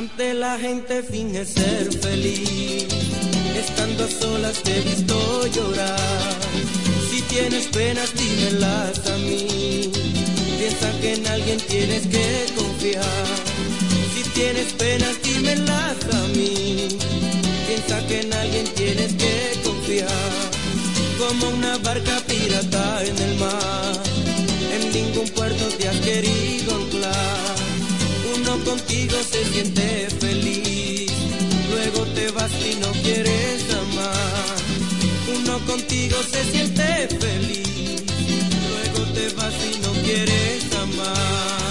Ante la gente finge ser feliz, estando a solas te he visto llorar. Si tienes penas, dímelas a mí. Piensa que en alguien tienes que confiar. Si tienes penas, dímelas a mí. Piensa que en alguien tienes que confiar. Como una barca pirata en el mar, en ningún puerto te has querido anclar uno contigo se siente feliz, luego te vas y no quieres amar. Uno contigo se siente feliz, luego te vas y no quieres amar.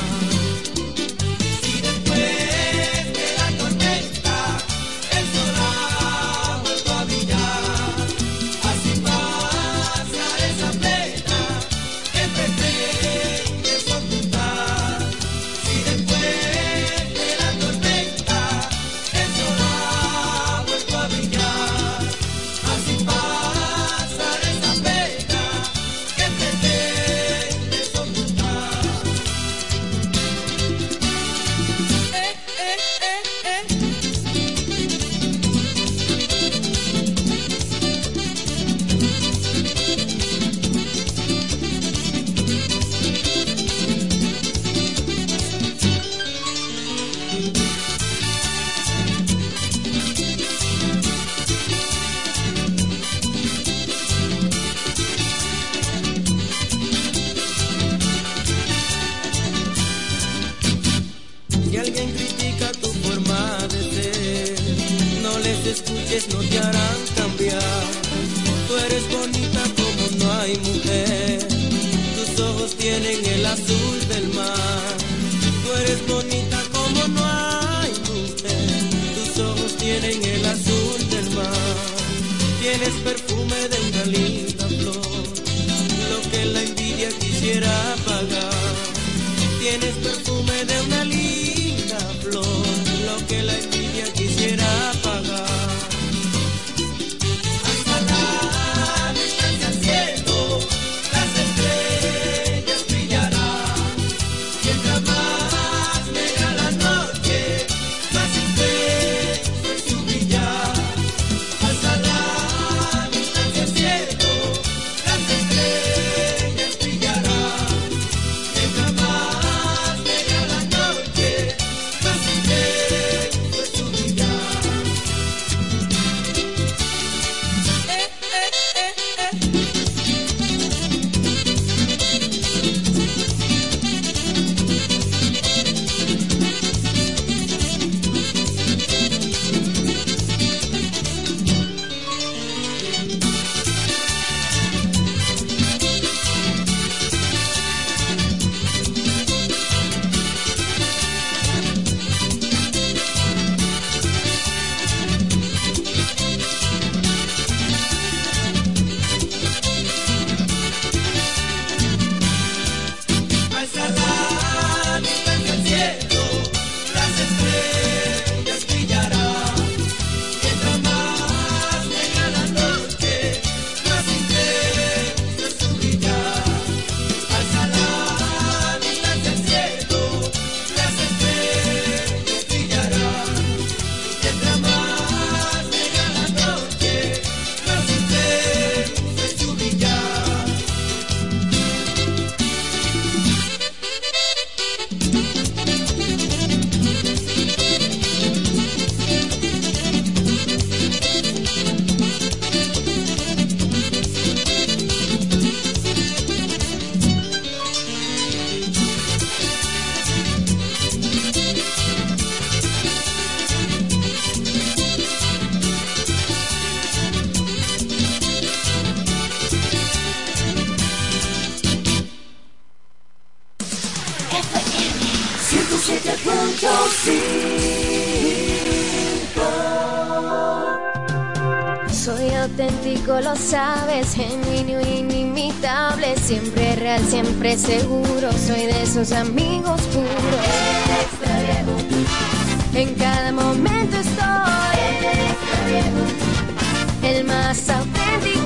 Siempre seguro. Soy de esos amigos puros. En cada momento estoy. El más auténtico.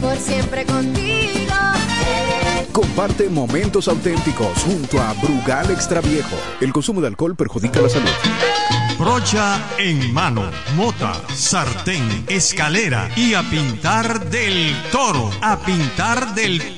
Por siempre contigo. Comparte momentos auténticos junto a Brugal Extra Viejo. El consumo de alcohol perjudica la salud. Brocha en mano, mota, sartén, escalera y a pintar del toro. A pintar del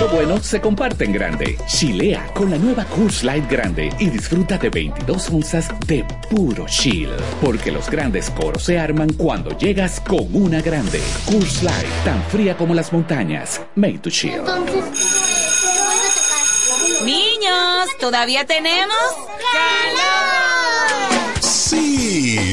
Lo bueno se comparte en grande. Chilea con la nueva Coors Light Grande y disfruta de 22 onzas de puro chill. Porque los grandes coros se arman cuando llegas con una grande. Coors Light, tan fría como las montañas. Made to chill. Niños, ¿todavía tenemos?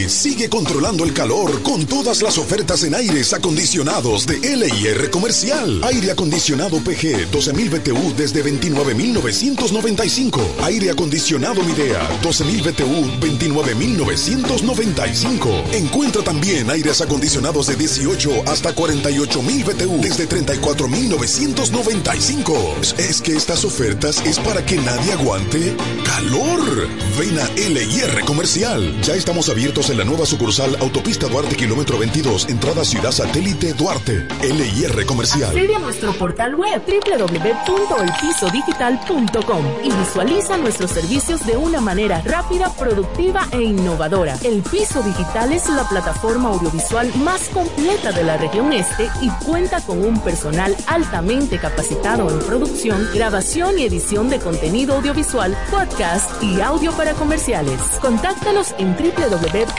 Sigue controlando el calor con todas las ofertas en aires acondicionados de LIR Comercial. Aire acondicionado PG 12.000 BTU desde 29.995. Aire acondicionado Midea 12.000 BTU 29.995. Encuentra también aires acondicionados de 18 hasta 48.000 BTU desde 34.995. Es que estas ofertas es para que nadie aguante calor. Ven a LIR Comercial. Ya estamos abiertos en la nueva sucursal Autopista Duarte, kilómetro 22, entrada Ciudad Satélite Duarte. LIR Comercial. Accede a nuestro portal web www.elpisodigital.com y visualiza nuestros servicios de una manera rápida, productiva e innovadora. El Piso Digital es la plataforma audiovisual más completa de la región este y cuenta con un personal altamente capacitado en producción, grabación y edición de contenido audiovisual, podcast y audio para comerciales. Contáctanos en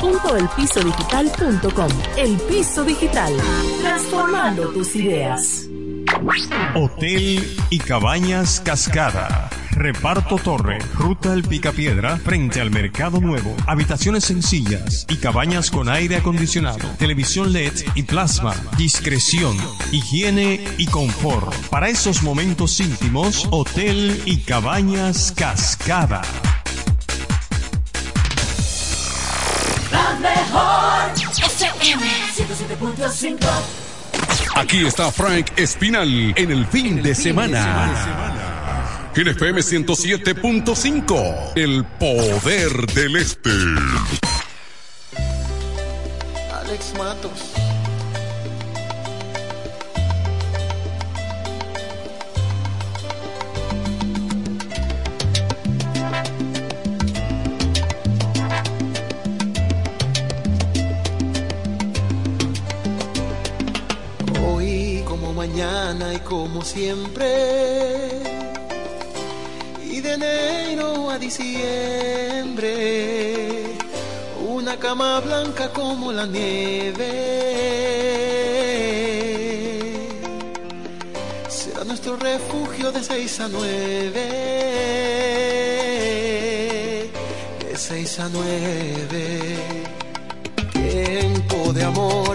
www.elpisodigital.com. El Piso Digital, transformando tus ideas. Hotel y Cabañas Cascada. Reparto Torre, Ruta El Picapiedra, frente al Mercado Nuevo. Habitaciones sencillas y cabañas con aire acondicionado, televisión LED y plasma. Discreción, higiene y confort. Para esos momentos íntimos, Hotel y Cabañas Cascada. 107.5 Aquí está Frank Espinal en el fin de semana. En FM 107.5, el poder del este. Alex Matos. Como siempre. Y de enero a diciembre. Una cama blanca como la nieve. Será nuestro refugio de seis a nueve. De seis a nueve. Tiempo de amor,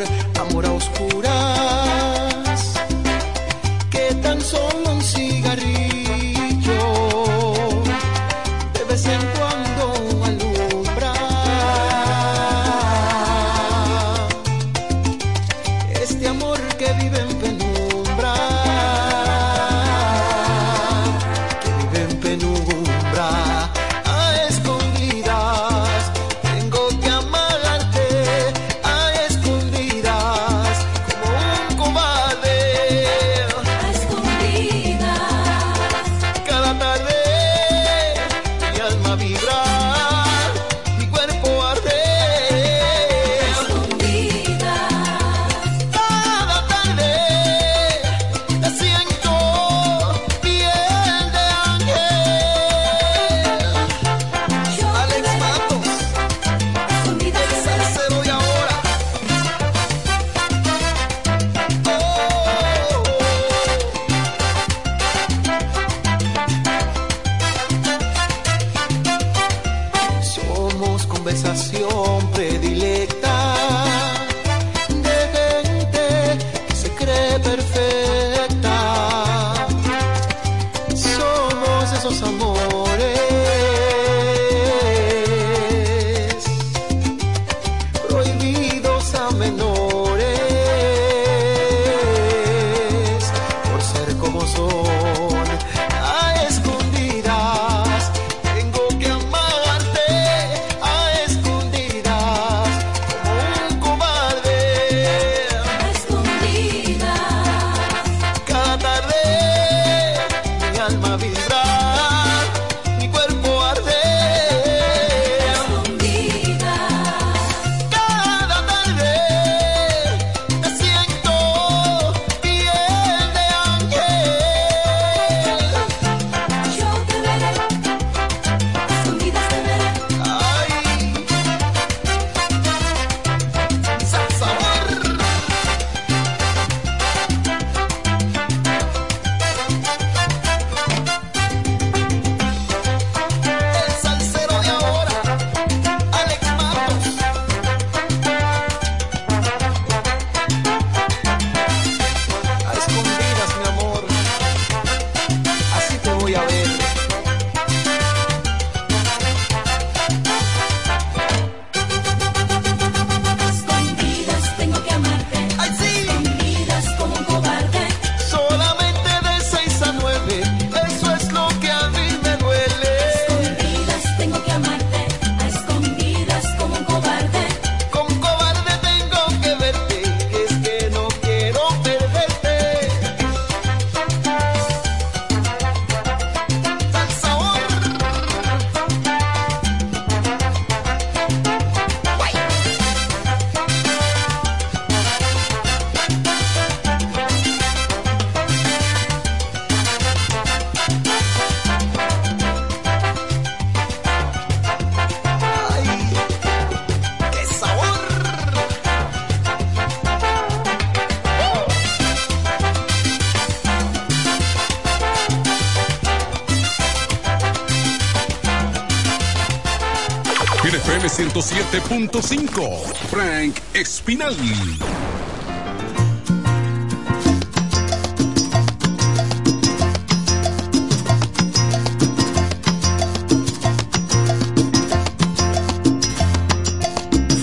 97.5. Frank Espinal.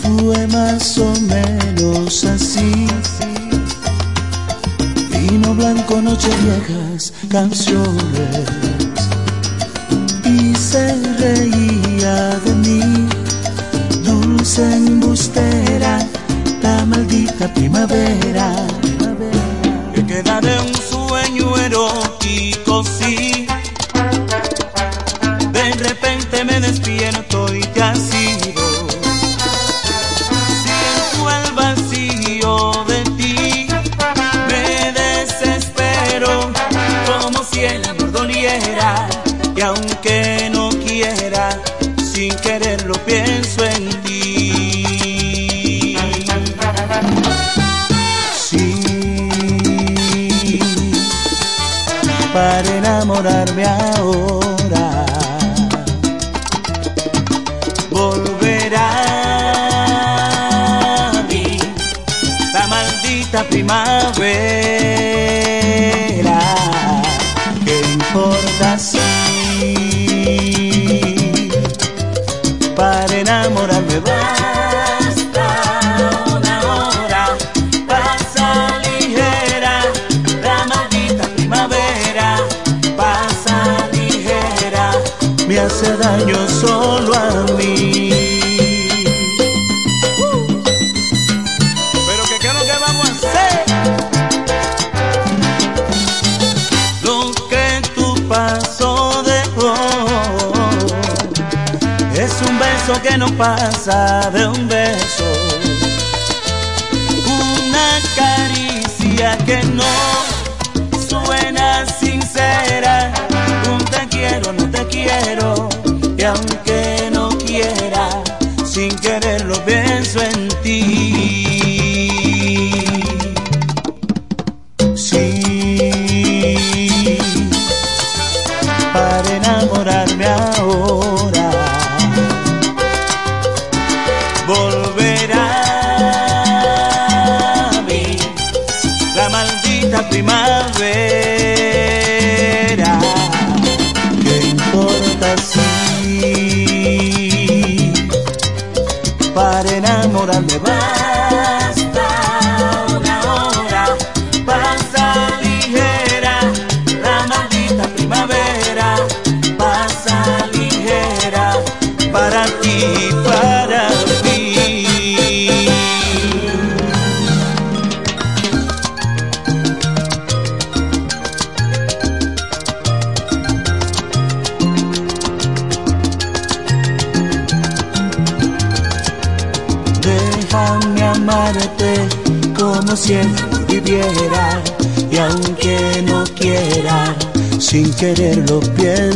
Fue más o menos así. Vino blanco, noche viejas, canciones primavera.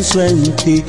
pienso en ti.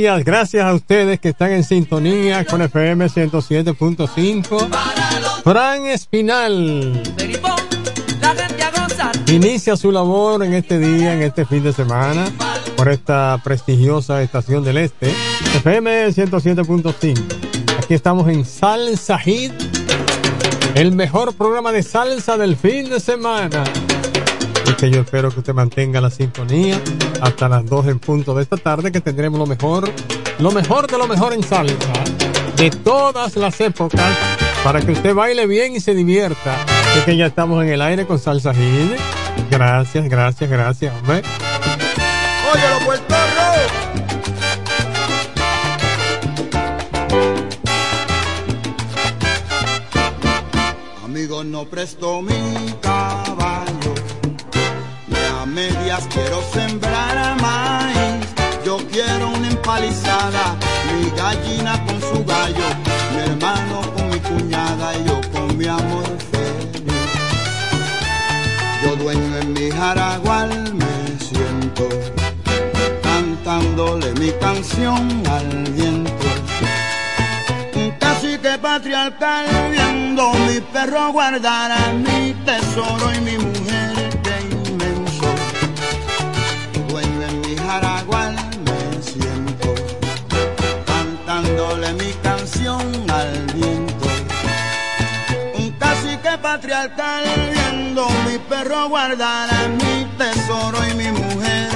Gracias, a ustedes que están en sintonía con FM 107.5. Fran Espinal inicia su labor en este día, en este fin de semana, por esta prestigiosa estación del Este, FM 107.5. Aquí estamos en Salsa Hit, el mejor programa de salsa del fin de semana que yo espero que usted mantenga la sintonía hasta las 2 en punto de esta tarde, que tendremos lo mejor, lo mejor de lo mejor en salsa, de todas las épocas, para que usted baile bien y se divierta. Es que ya estamos en el aire con Salsa Gine. Gracias, gracias, gracias, hombre. Óyelo, Puerto Amigo, no presto mi medias quiero sembrar maíz. Yo quiero una empalizada, mi gallina con su gallo, mi hermano con mi cuñada y yo con mi amor feliz. Yo dueño en mi jaragual me siento, cantándole mi canción al viento. Casi que patriarcal viendo mi perro guardar a mi tesoro y mi mujer canción al viento. Un cacique patriarcal viendo mi perro guardar a mi tesoro y mi mujer,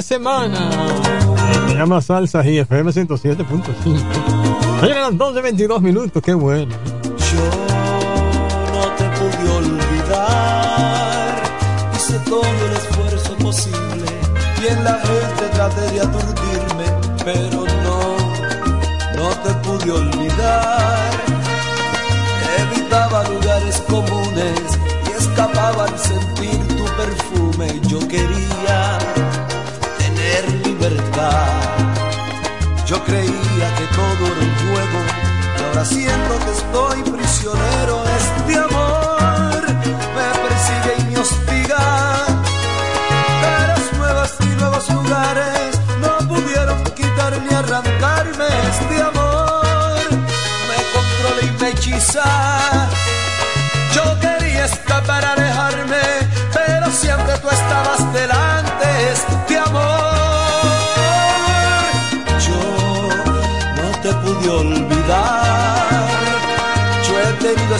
de semana. Se llama Salsa y FM 107.5. Ayer las 12.22 minutos, qué bueno. Yo no te pude olvidar. Hice todo el esfuerzo posible y en la gente traté de aturdirme, pero no, no te pude olvidar. Evitaba lugares comunes y escapaba al sentir tu perfume. Yo quería yo creía que todo era un juego, y ahora siento que estoy prisionero.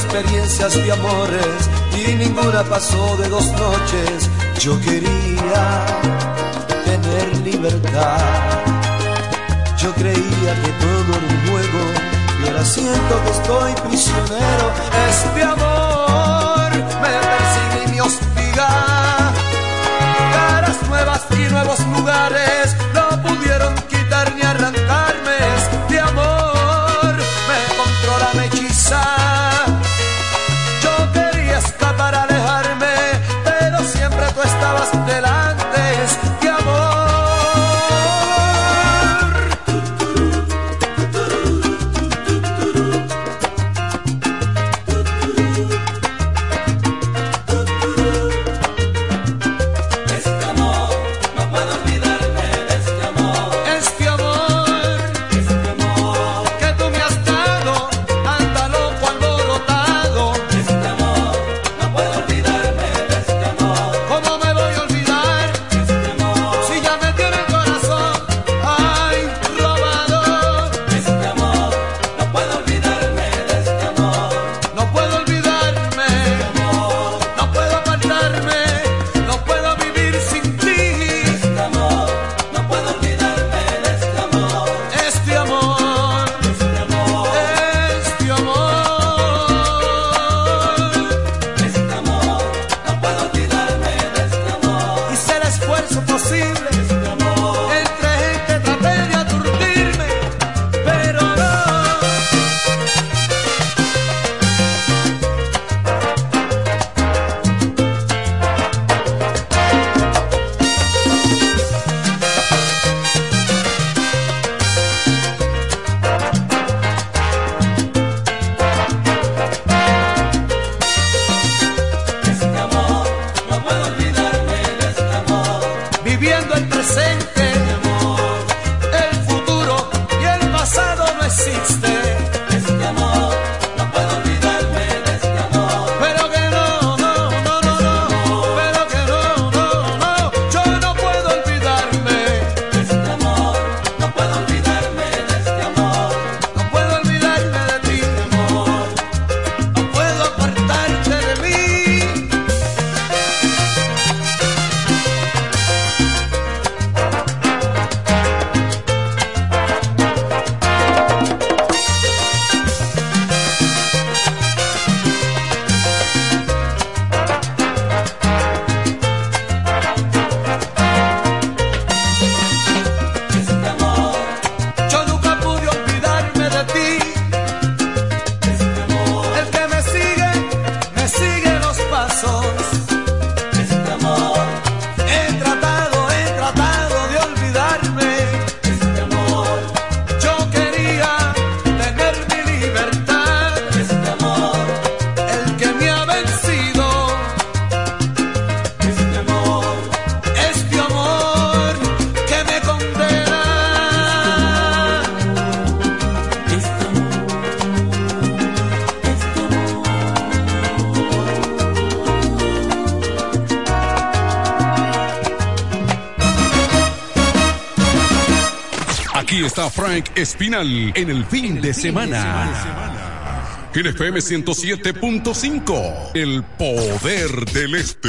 experiencias de amores y ninguna pasó de dos noches. Yo quería tener libertad. Yo creía que todo era un juego y ahora siento que estoy prisionero. Este amor me persigue y me hostiga. Caras nuevas y nuevos lugares Espinal en el fin, en el de, fin semana. de semana. En FM 107.5, el poder del este.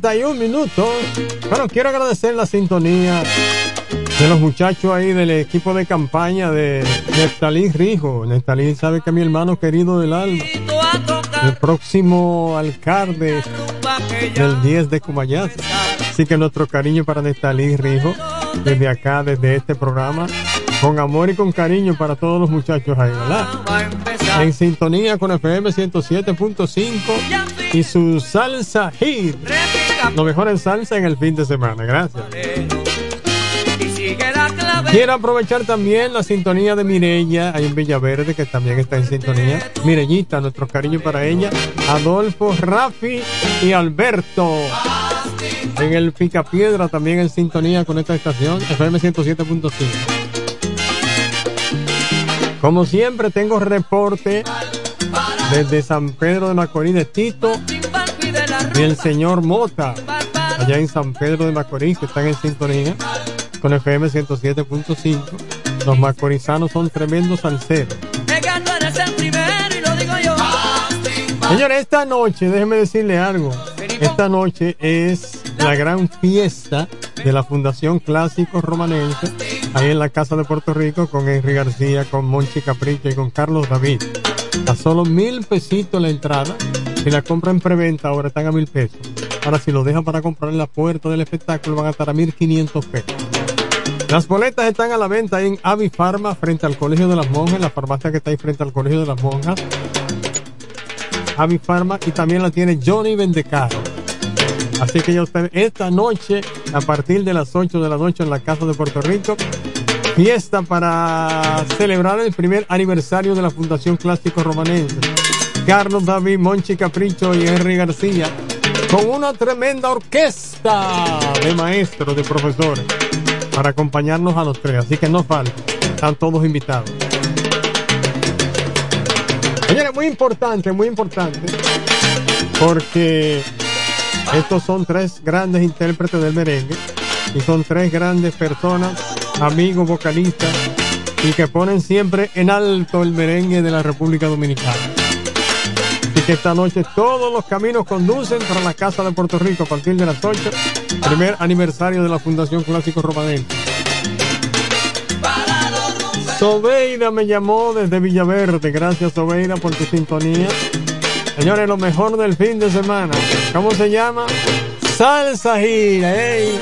12.31 minutos. Bueno, quiero agradecer la sintonía de los muchachos ahí del equipo de campaña de Neftalí Rijo. Neftalí sabe que mi hermano querido del alma, el próximo alcalde del 10 de Cumayas. Así que nuestro cariño para Neftalí Rijo, desde acá, desde este programa, con amor y con cariño para todos los muchachos ahí, ¿verdad? En sintonía con FM 107.5 y su salsa hit. Lo mejor en salsa en el fin de semana. Gracias. Quiero aprovechar también la sintonía de Mirella, ahí en Villaverde, que también está en sintonía. Mirellita, nuestro cariño para ella. Adolfo, Rafi y Alberto. En el Picapiedra también en sintonía con esta estación, FM 107.5. Como siempre, tengo reporte desde San Pedro de Macorís de Tito y el señor Mota, allá en San Pedro de Macorís, que están en sintonía con FM 107.5. Los macorizanos son tremendos salseros. Digo yo. Señores, esta noche, déjeme decirle algo. Esta noche es la gran fiesta de la Fundación Clásico Romanense, ahí en la Casa de Puerto Rico, con Henry García, con Monchi Capricho y con Carlos David. A solo mil pesitos la entrada. Si la compra en preventa, ahora están a mil pesos. Ahora, si lo dejan para comprar en la puerta del espectáculo, van a estar a mil quinientos pesos. Las boletas están a la venta en Avi Pharma, frente al Colegio de las Monjas, la farmacia que está ahí frente al Colegio de las Monjas. Avi Pharma y también la tiene Johnny Vendecaro. Así que ya usted, esta noche, a partir de las 8 de la noche en la Casa de Puerto Rico, fiesta para celebrar el primer aniversario de la Fundación Clásico Romanense. Carlos David, Monchi Capricho y Henry García con una tremenda orquesta de maestros, de profesores, para acompañarnos a los tres. Así que no falta, están todos invitados. Señores, muy importante, muy importante, porque estos son tres grandes intérpretes del merengue y son tres grandes personas, amigos, vocalistas, y que ponen siempre en alto el merengue de la República Dominicana. Así que esta noche todos los caminos conducen para la Casa de Puerto Rico a partir de las 8, primer aniversario de la Fundación Clásico Romanense. Sobeida me llamó desde Villaverde. Gracias, Sobeida, por tu sintonía. Señores, lo mejor del fin de semana. ¿Cómo se llama? Salsa gira. ¡Ey!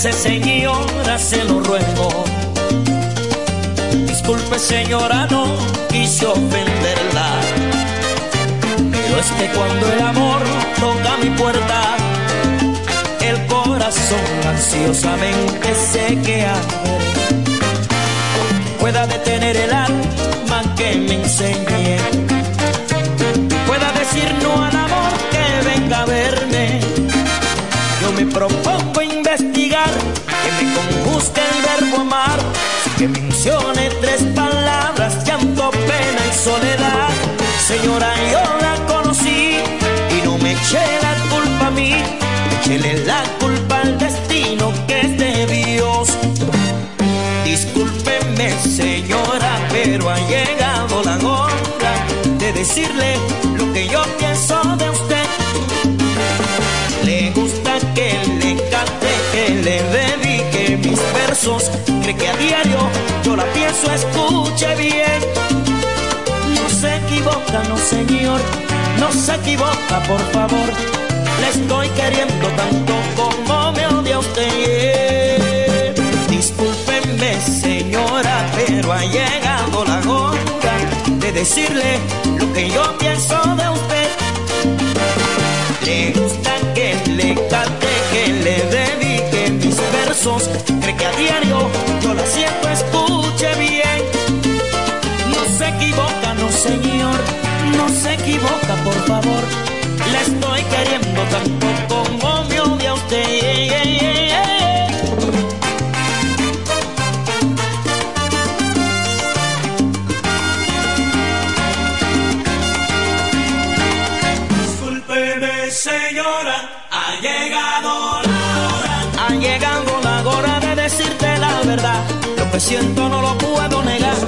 Veces, señora, se lo ruego. Disculpe, señora, no quise ofenderla. Pero es que cuando el amor toca mi puerta, el corazón ansiosamente se queda. Pueda detener el alma que me enseñe. Pueda decir no al amor que venga a verme. Yo me propongo que me conjuzgue el verbo amar, que mencione tres palabras, llanto, pena y soledad. Señora, yo la conocí y no me eché la culpa a mí, échele la culpa al destino que es de Dios. Discúlpeme, señora, pero ha llegado la hora de decirle lo que yo pienso de usted. Versos. Cree que a diario yo la pienso, escuche bien. No se equivoca, no señor, no se equivoca, por favor. Le estoy queriendo tanto como me odia usted. Discúlpeme, señora, pero ha llegado la hora de decirle lo que yo pienso de usted. Le gusta que le cante, que le mis versos. Cree que a diario yo la siento, escuche bien. No se equivoca, no señor, no se equivoca, por favor. Le estoy queriendo tanto como me odia usted. Siento no lo puedo negar.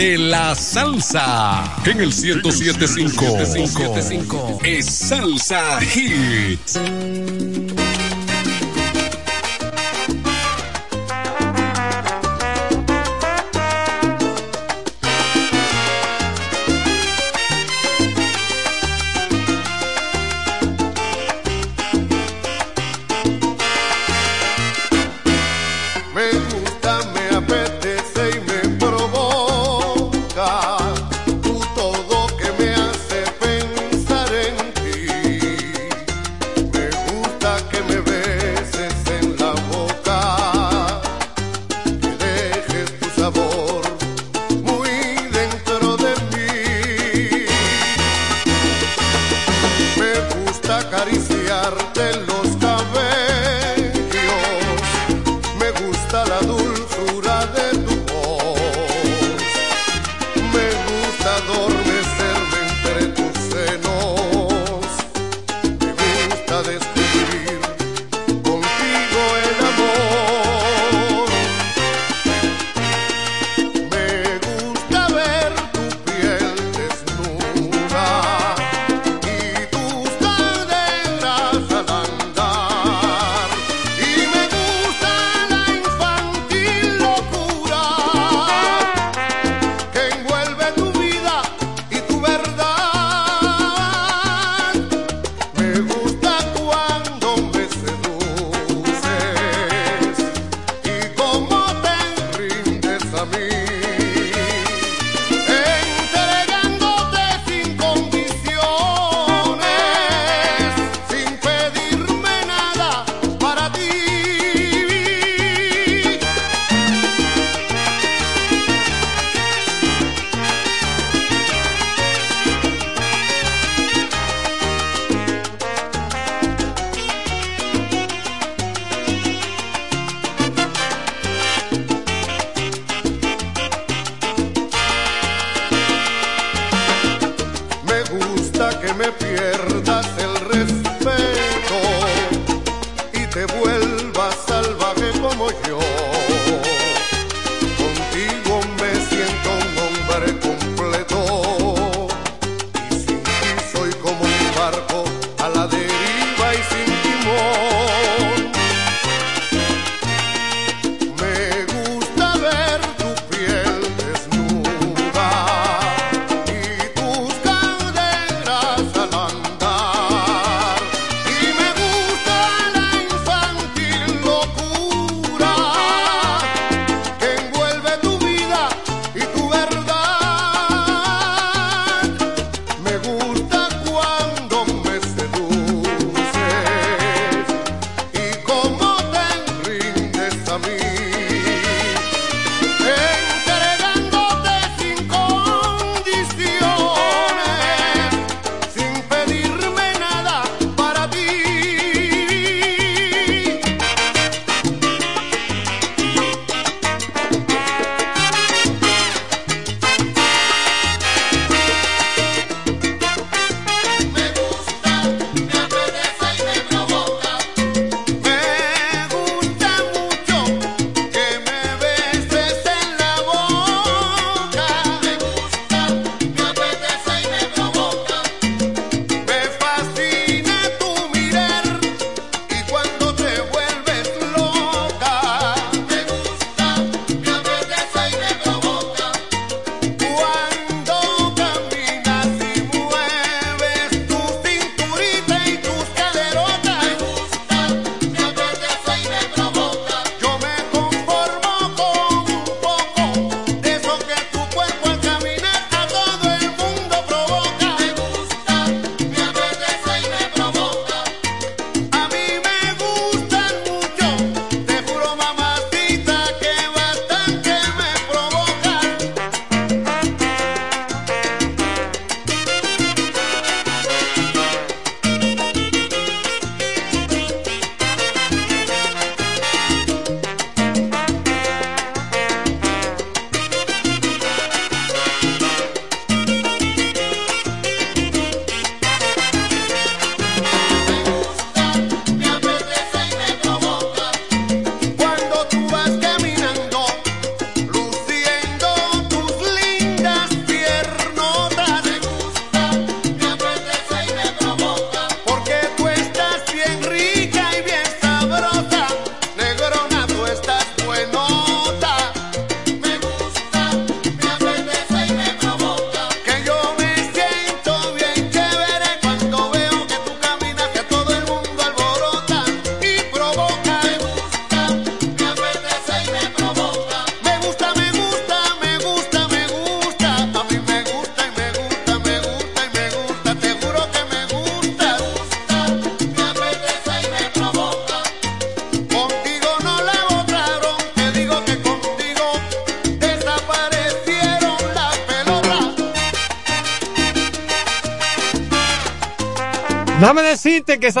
De la salsa. En el 1075 es Salsa Hits.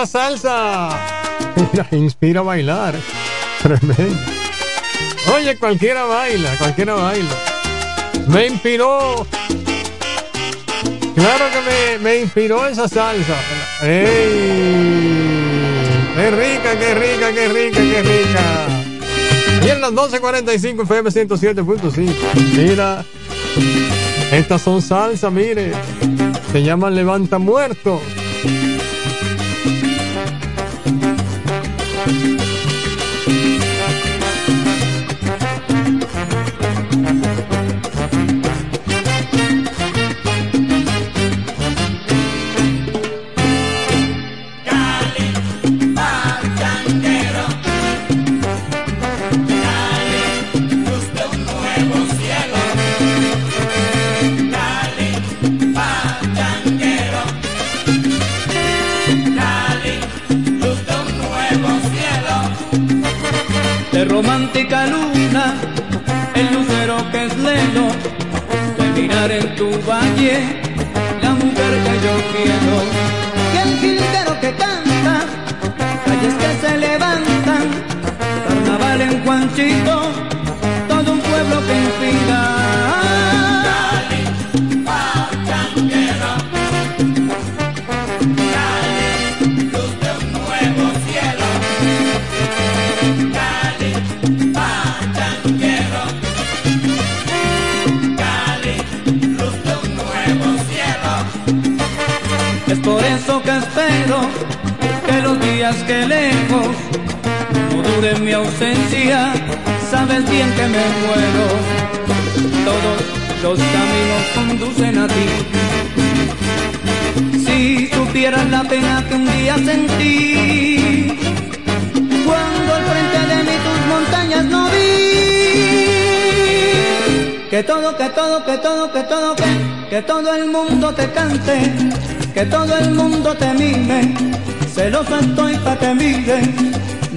Esa salsa mira, inspira a bailar. Tremendo. Oye, cualquiera baila, cualquiera baila. Me inspiró. Claro que me, me inspiró esa salsa. ¡Ey! ¡Qué rica, qué rica, qué rica, qué rica! Y en las 12.45 FM 107.5. Mira, estas son salsa, mire. Se llaman Levanta Muerto.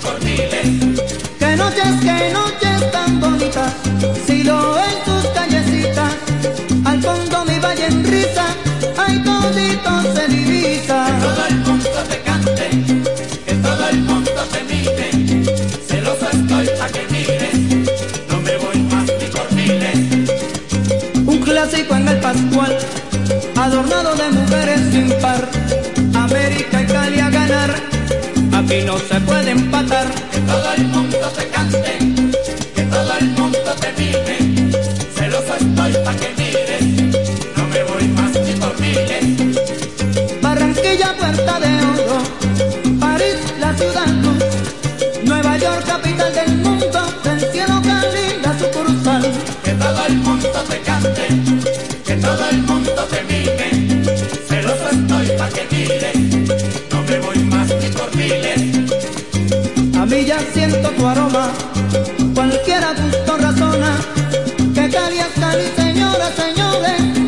por miles. Que noches, que noches tan bonitas, si lo en tus callecitas, al fondo mi valle en risa, ay todito se divisa. Que todo el mundo te cante, que todo el mundo te mime. Celoso estoy pa' que mires, no me voy más ni por miles. Un clásico en el Pascual, adornado de mujeres sin par. Aquí no se puede empatar. Que todo el mundo te cante, que todo el mundo te mime. Celoso estoy pa' que mires, no me voy más ni por miles. Barranquilla, puerta de oro, París, la ciudad luz, Nueva York, capital del mundo, del cielo Cali, la sucursal. Que todo el mundo te cante, que todo el mundo te mime. Celoso estoy pa' que mires, siento tu aroma, cualquiera gusto razona, que Cali es Cali, señores,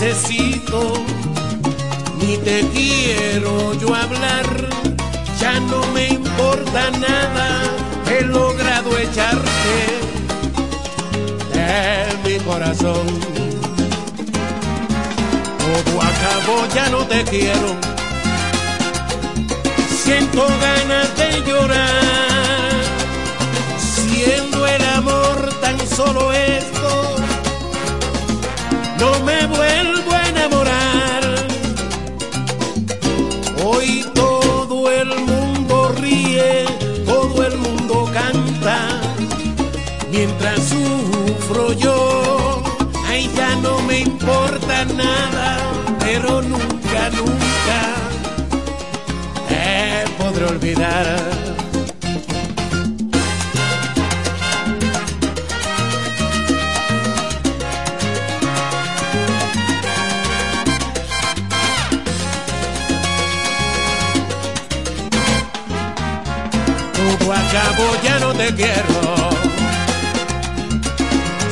Necesito, ni te quiero yo hablar. Ya no me importa nada, he logrado echarte de mi corazón. Todo acabó, ya no te quiero. Siento ganas de llorar, siendo el amor tan solo no me vuelvo a enamorar. Hoy todo el mundo ríe, todo el mundo canta, mientras sufro yo, ay ya no me importa nada, pero nunca, nunca te podré olvidar. Acabó, ya no te quiero.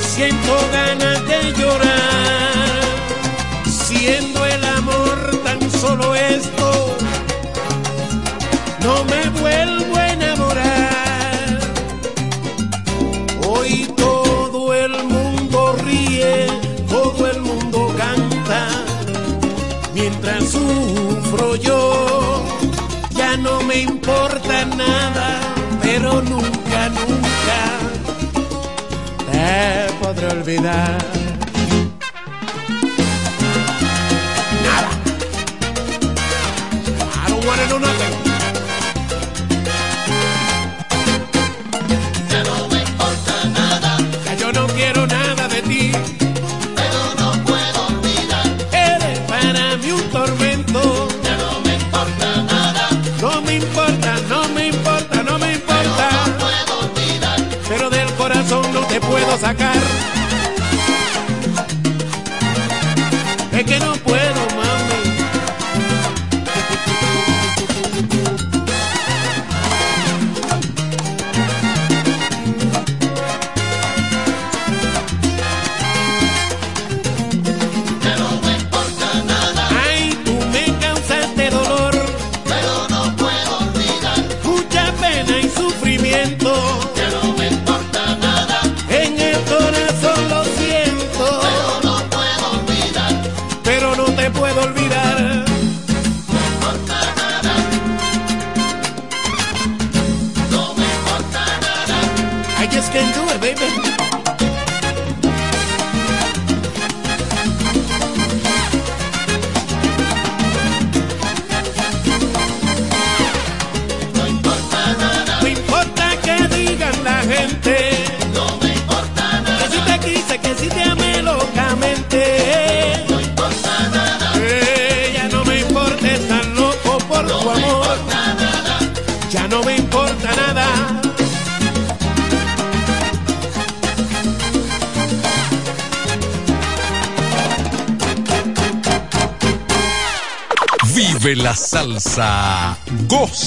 Siento ganas de llorar, siendo el amor tan solo esto, no me vuelvo a enamorar. Hoy todo el mundo ríe, todo el mundo canta, mientras sufro yo, ya no me importa nada, nunca, nunca te podré olvidar. Sacar. Es que no puedo,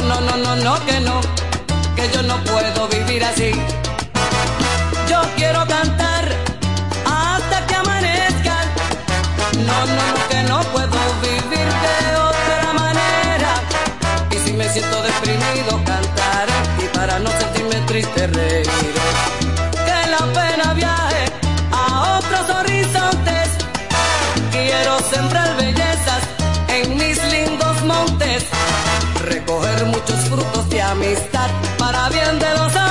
no, no, no, no, no, que no, que yo no puedo vivir así. Yo quiero cantar hasta que amanezca. No, no, no, que no puedo vivir de otra manera. Y si me siento deprimido, cantaré. Y para no sentirme triste, reíré. Que la pena. recoger muchos frutos de amistad para bien de los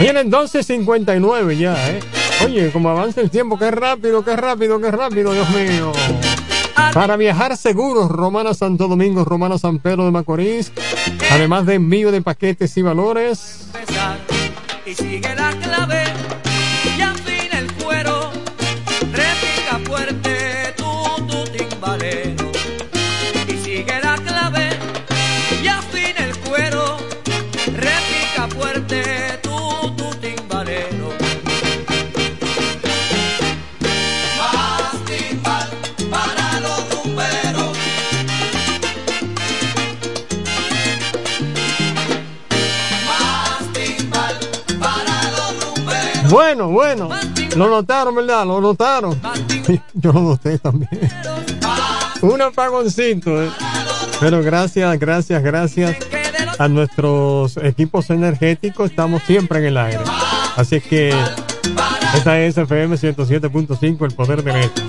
Vienen 12.59 ya, ¿eh? Oye, como avanza el tiempo, qué rápido, qué rápido, qué rápido, Dios mío. Para viajar seguros, Romana Santo Domingo, Romana San Pedro de Macorís, además de envío de paquetes y valores. Y sigue la clave. Bueno, bueno. Lo notaron, ¿verdad? Lo notaron. Yo lo noté también. Un apagoncito. ¿eh? Pero gracias, gracias, gracias a nuestros equipos energéticos. Estamos siempre en el aire. Así que esta es FM 107.5, el poder de este.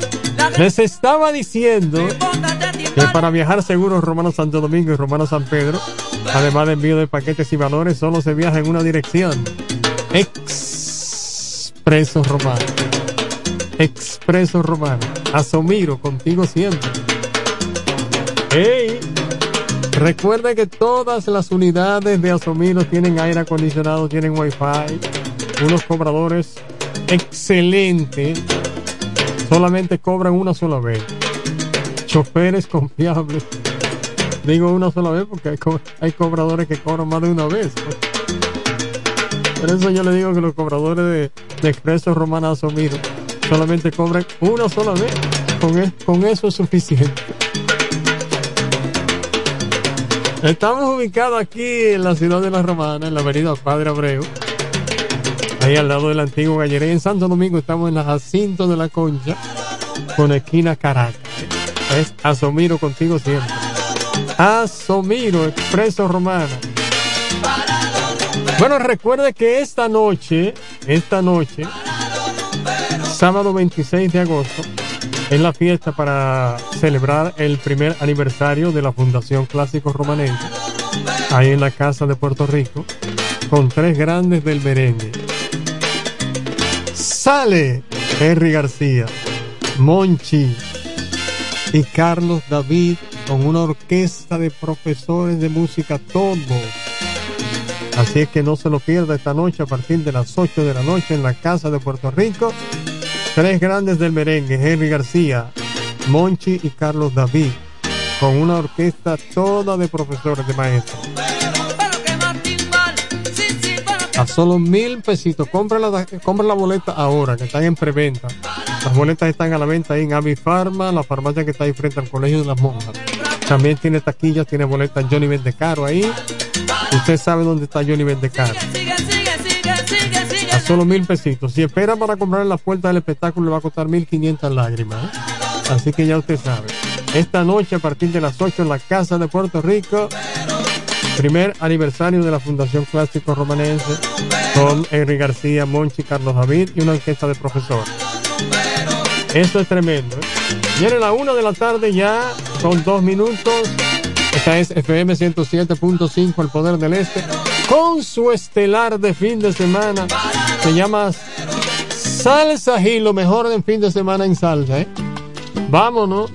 Les estaba diciendo que para viajar seguro Romano Santo Domingo y Romano San Pedro, además de envío de paquetes y valores, solo se viaja en una dirección. Expreso Romano. Expreso Romano. Asomiro, contigo siempre. ¡Hey! Recuerda que todas las unidades de Asomiro tienen aire acondicionado, tienen wifi, unos cobradores excelentes. Solamente cobran una sola vez. Choferes confiables. Digo una sola vez porque hay, co hay cobradores que cobran más de una vez. Por eso yo le digo que los cobradores de, de Expreso Romana Asomiro solamente cobran una sola vez. Con, es, con eso es suficiente. Estamos ubicados aquí en la ciudad de La Romana, en la avenida Padre Abreu. Ahí al lado del antiguo Galleré. En Santo Domingo estamos en la Jacinto de la Concha, con esquina Caracas. Es Asomiro contigo siempre. Asomiro, Expreso Romana. Bueno, recuerde que esta noche, esta noche, sábado 26 de agosto, es la fiesta para celebrar el primer aniversario de la Fundación Clásico Romanense, ahí en la Casa de Puerto Rico, con tres grandes del merengue. Sale Henry García, Monchi y Carlos David con una orquesta de profesores de música todos. Así es que no se lo pierda esta noche a partir de las 8 de la noche en la Casa de Puerto Rico. Tres grandes del merengue, Henry García, Monchi y Carlos David, con una orquesta toda de profesores de maestros. A solo mil pesitos. Compra la, compra la boleta ahora, que están en preventa. Las boletas están a la venta ahí en Avifarma, la farmacia que está ahí frente al Colegio de las Monjas. También tiene taquillas, tiene boletas Johnny Vendecaro ahí. Usted sabe dónde está Johnny Vendecaro. A solo mil pesitos. Si espera para comprar en la puerta del espectáculo, le va a costar mil quinientas lágrimas. ¿eh? Así que ya usted sabe. Esta noche, a partir de las 8 en la Casa de Puerto Rico, primer aniversario de la Fundación Clásico Romanense, con Henry García, Monchi, Carlos David y una orquesta de profesores. Eso es tremendo. ¿eh? Viene la una de la tarde ya, con dos minutos. Esta es FM 107.5, El Poder del Este, con su estelar de fin de semana. Se llama Salsa y lo mejor de fin de semana en salsa. ¿eh? Vámonos.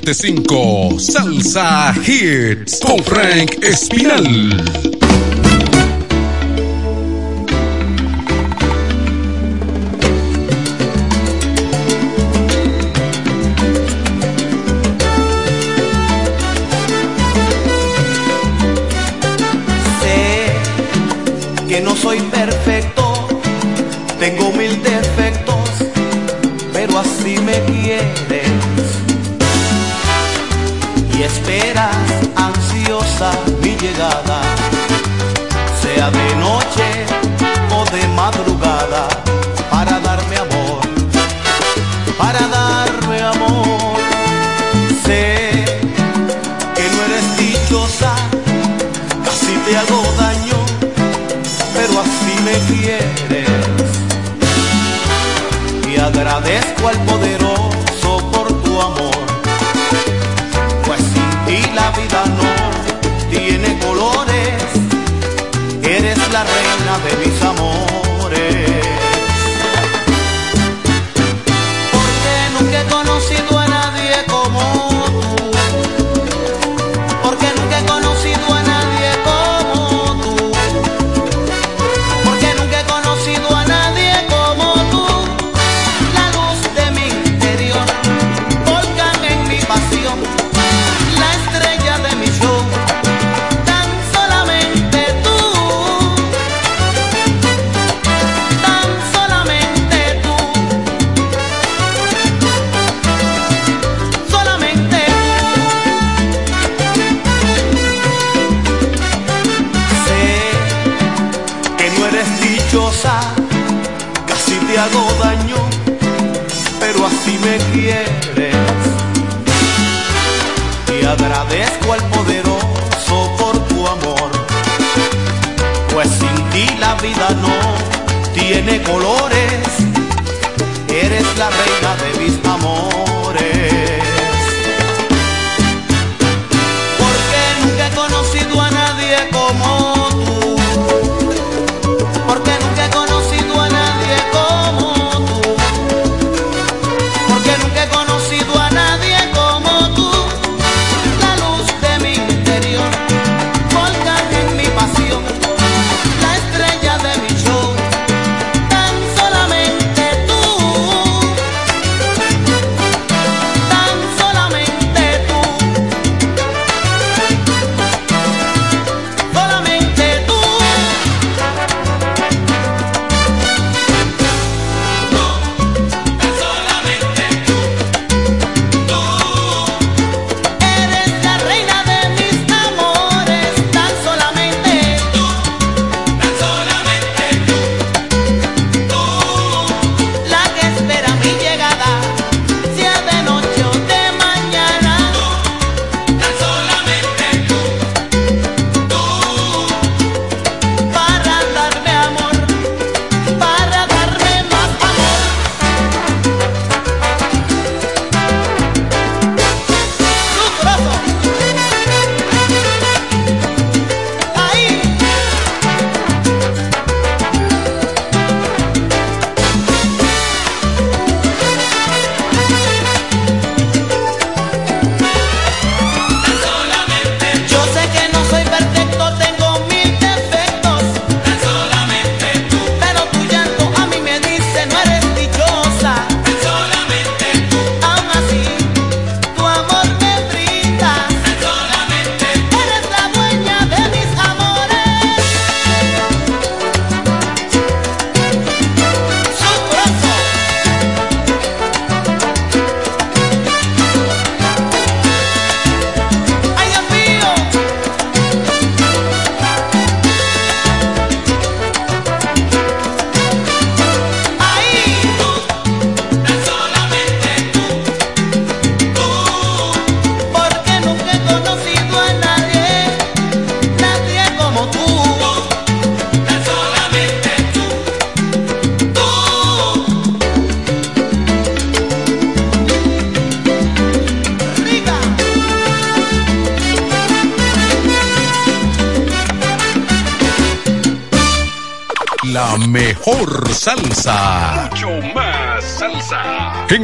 107.5 Salsa Hits con Frank Espinal.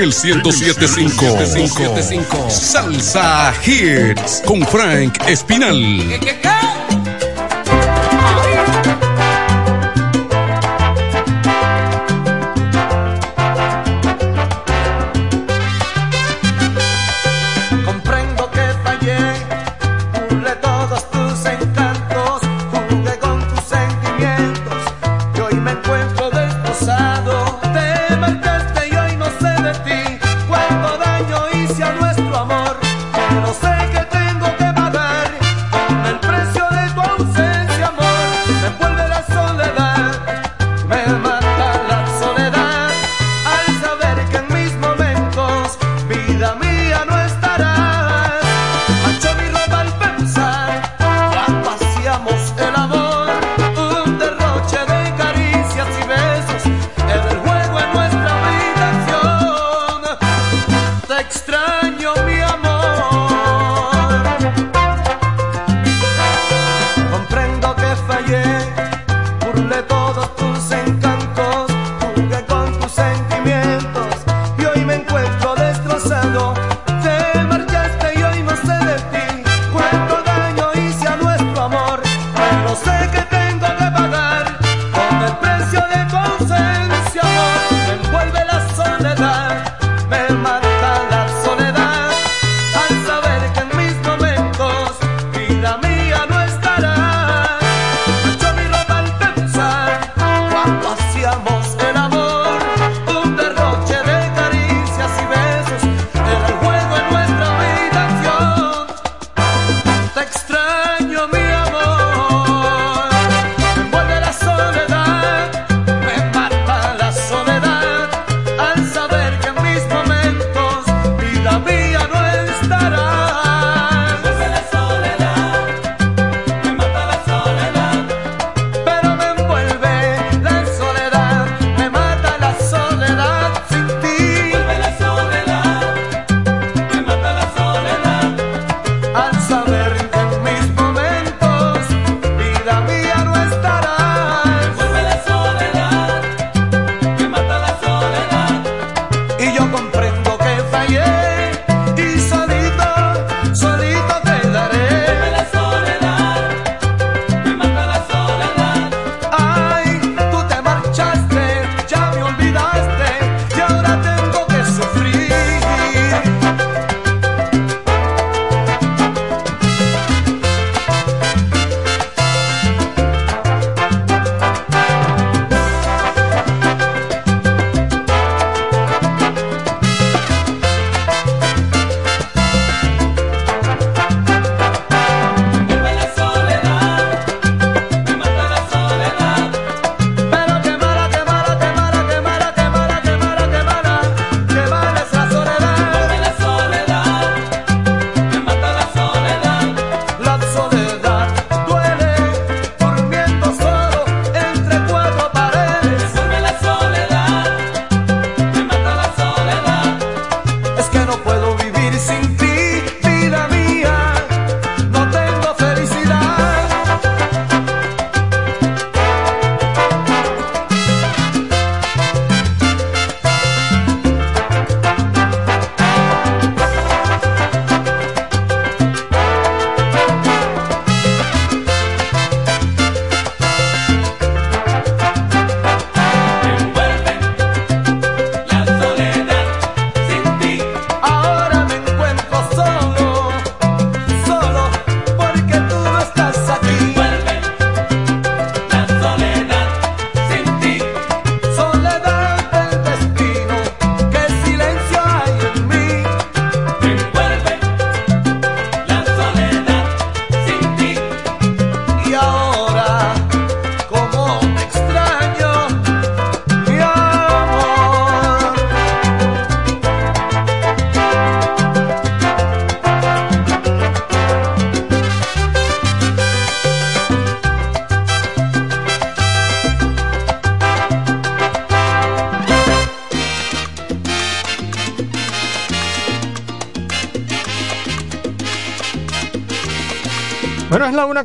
El 1075. Salsa Hits. Con Frank Espinal.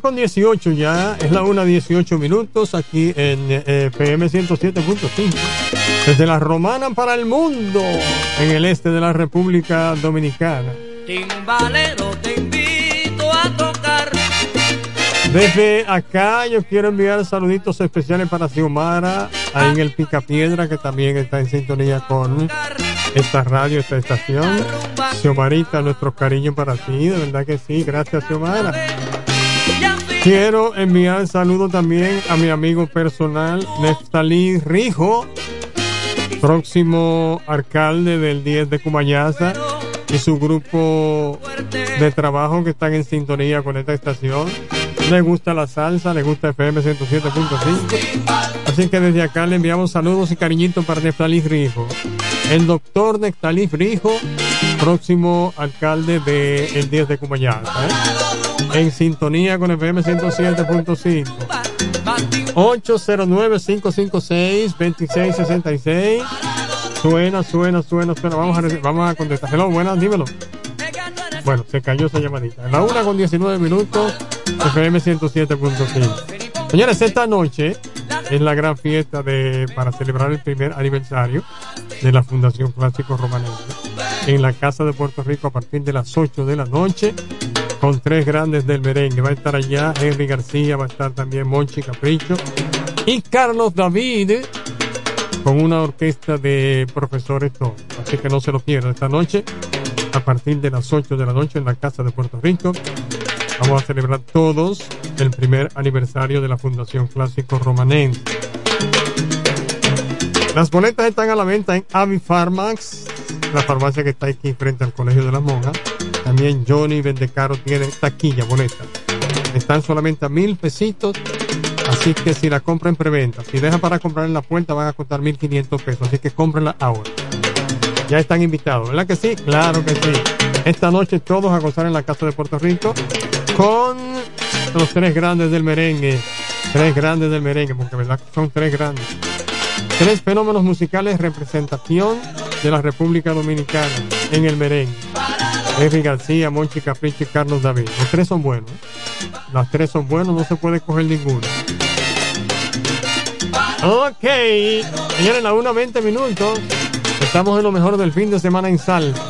Con 18 ya, es la una 18 minutos aquí en eh, PM 107.5. Desde la Romana para el mundo, en el este de la República Dominicana. Timbalero, te invito a tocar. Desde acá yo quiero enviar saluditos especiales para Xiomara, ahí en el Picapiedra, que también está en sintonía con esta radio, esta estación. Xiomarita, nuestro cariño para ti, de verdad que sí, gracias Xiomara. Quiero enviar saludos también a mi amigo personal, Neftalí Rijo, próximo alcalde del 10 de Cumayaza y su grupo de trabajo que están en sintonía con esta estación. Le gusta la salsa, le gusta FM 107.5. Así que desde acá le enviamos saludos y cariñitos para Neftalí Rijo. El doctor Neftalí Rijo, próximo alcalde del 10 de Cumayaza. ¿eh? En sintonía con FM 107.5. 809-556-2666. Suena, suena, suena, suena. Vamos a, vamos a contestar. Hello, buenas, dímelo. Bueno, se cayó esa llamadita. La una con 19 minutos, FM 107.5. Señores, esta noche es la gran fiesta de para celebrar el primer aniversario de la Fundación Clásico Romanense en la Casa de Puerto Rico a partir de las 8 de la noche con tres grandes del merengue. Va a estar allá Henry García, va a estar también Monchi Capricho y Carlos David con una orquesta de profesores todos. Así que no se lo pierdan esta noche a partir de las 8 de la noche en la Casa de Puerto Rico. Vamos a celebrar todos el primer aniversario de la Fundación Clásico Romanense. Las boletas están a la venta en Avi la farmacia que está aquí frente al Colegio de las Monjas. También Johnny Vendecaro tiene taquilla, boleta. Están solamente a mil pesitos. Así que si la compra en preventa, si deja para comprar en la puerta, van a costar mil quinientos pesos. Así que cómprenla ahora. Ya están invitados, ¿verdad que sí? Claro que sí. Esta noche todos a gozar en la Casa de Puerto Rico con los tres grandes del merengue. Tres grandes del merengue, porque verdad son tres grandes. Tres fenómenos musicales representación de la República Dominicana en el merengue. Henry García, Monchi Capricho y Carlos David. Los tres son buenos. Los tres son buenos, no se puede coger ninguno. Ok, señores, la 1 20 minutos. Estamos en lo mejor del fin de semana en salsa.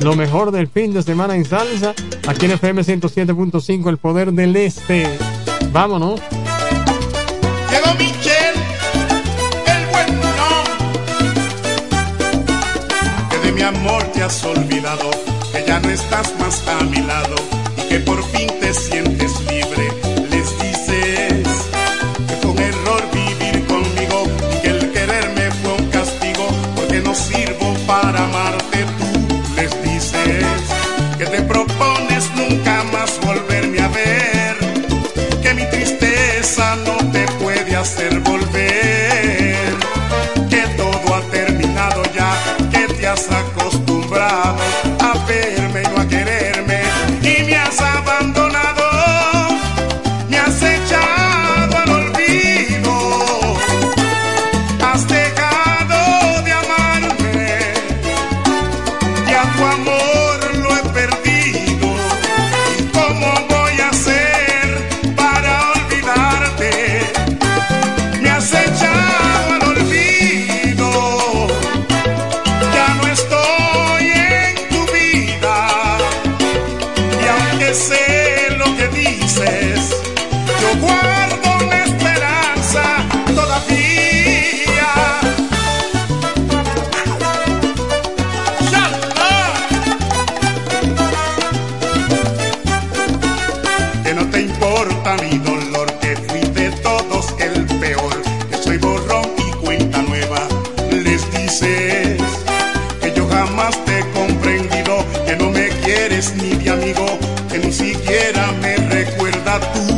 Lo mejor del fin de semana en salsa. Aquí en FM 107.5, el poder del este. Vámonos. Llegó Michel, el buen. Que de mi amor te has olvidado, que ya no estás más a mi lado y que por fin te sientes recuerda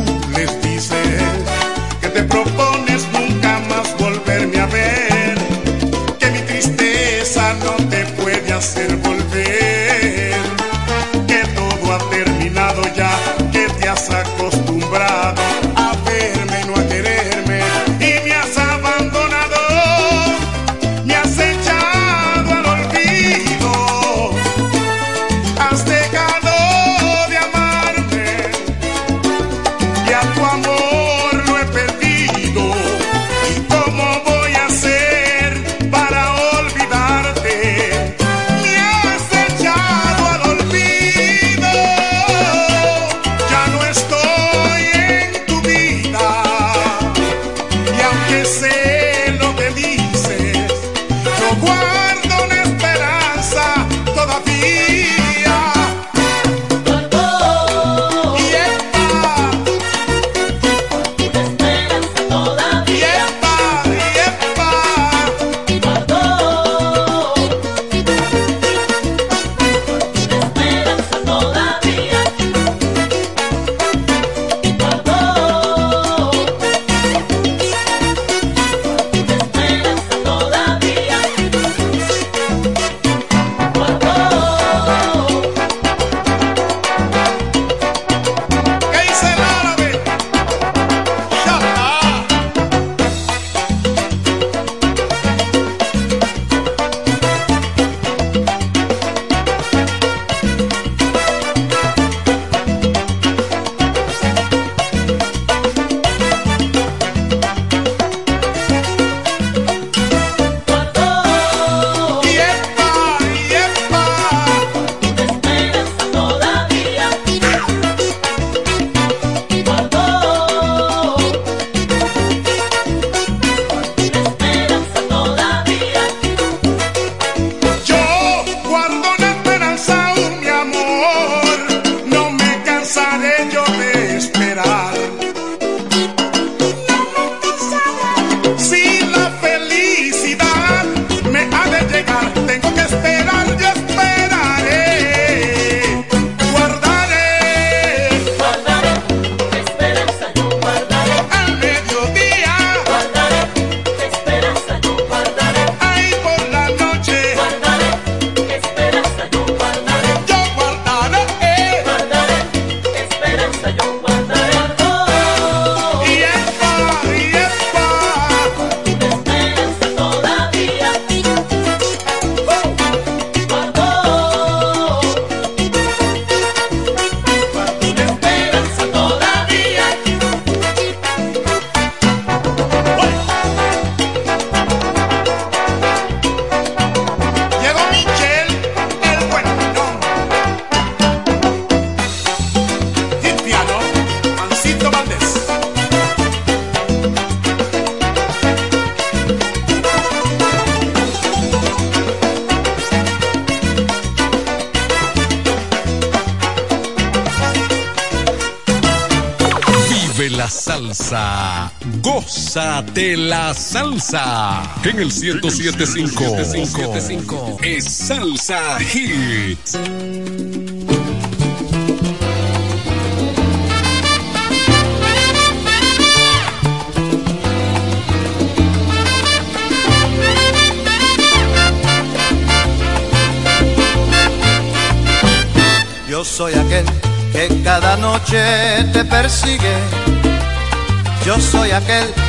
En el 1075. Es Salsa Hits. Yo soy aquel que cada noche te persigue. Yo soy aquel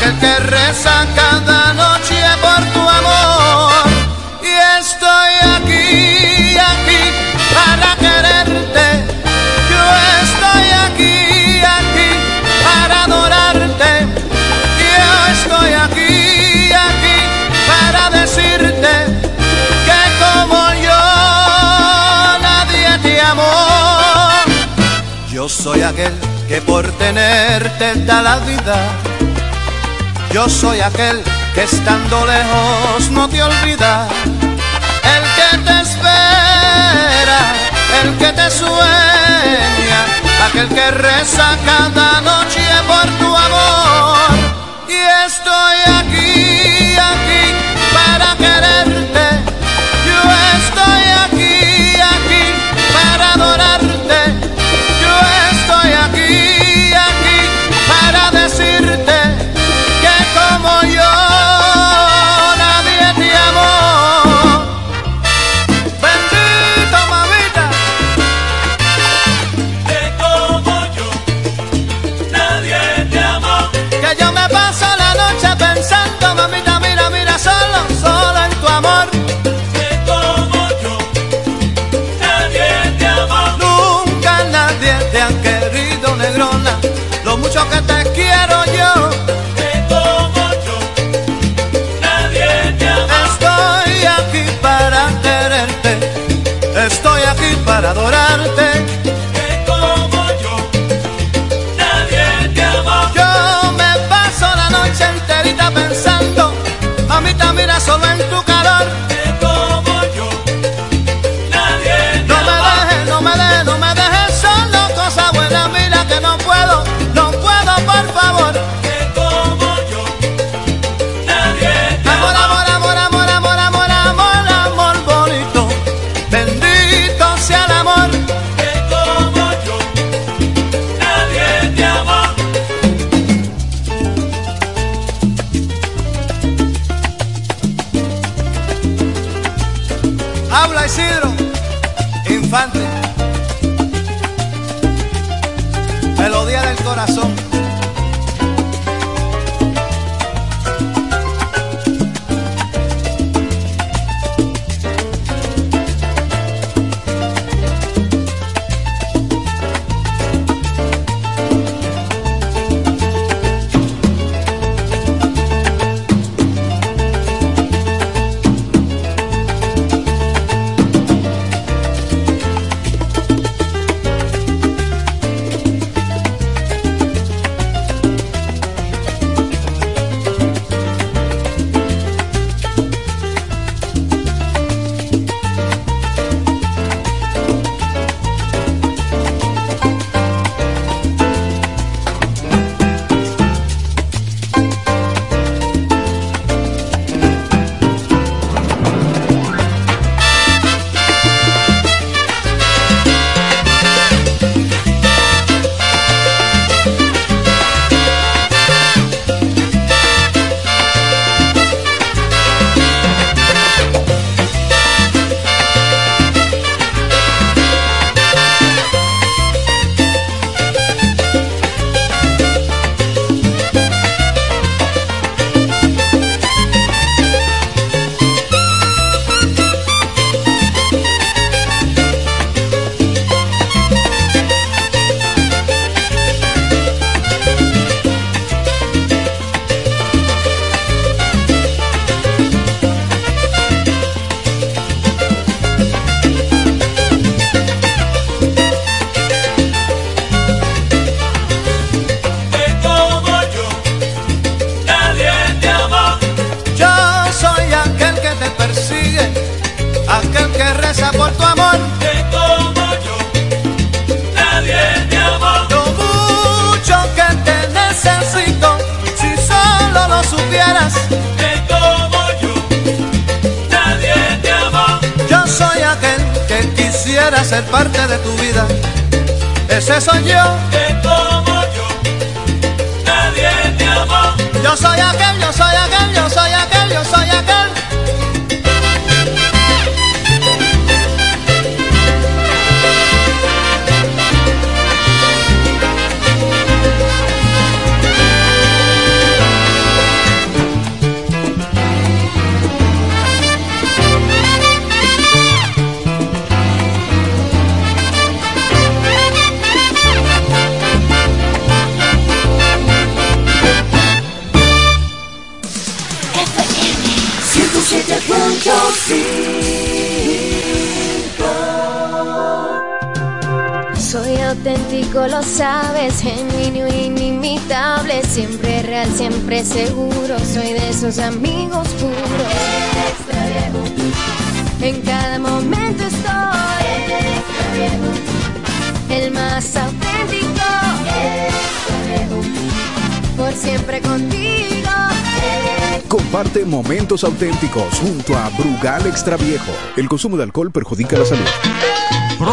Aquel que reza cada noche por tu amor. Y estoy aquí, aquí para quererte. Yo estoy aquí, aquí para adorarte. Yo estoy aquí, aquí para decirte que como yo nadie te amó. Yo soy aquel que por tenerte da la vida. Yo soy aquel que estando lejos no te olvida. El que te espera, el que te sueña, aquel que reza cada noche por tu amor. Y estoy aquí, aquí para quererte. corazón. El consumo de alcohol perjudica la salud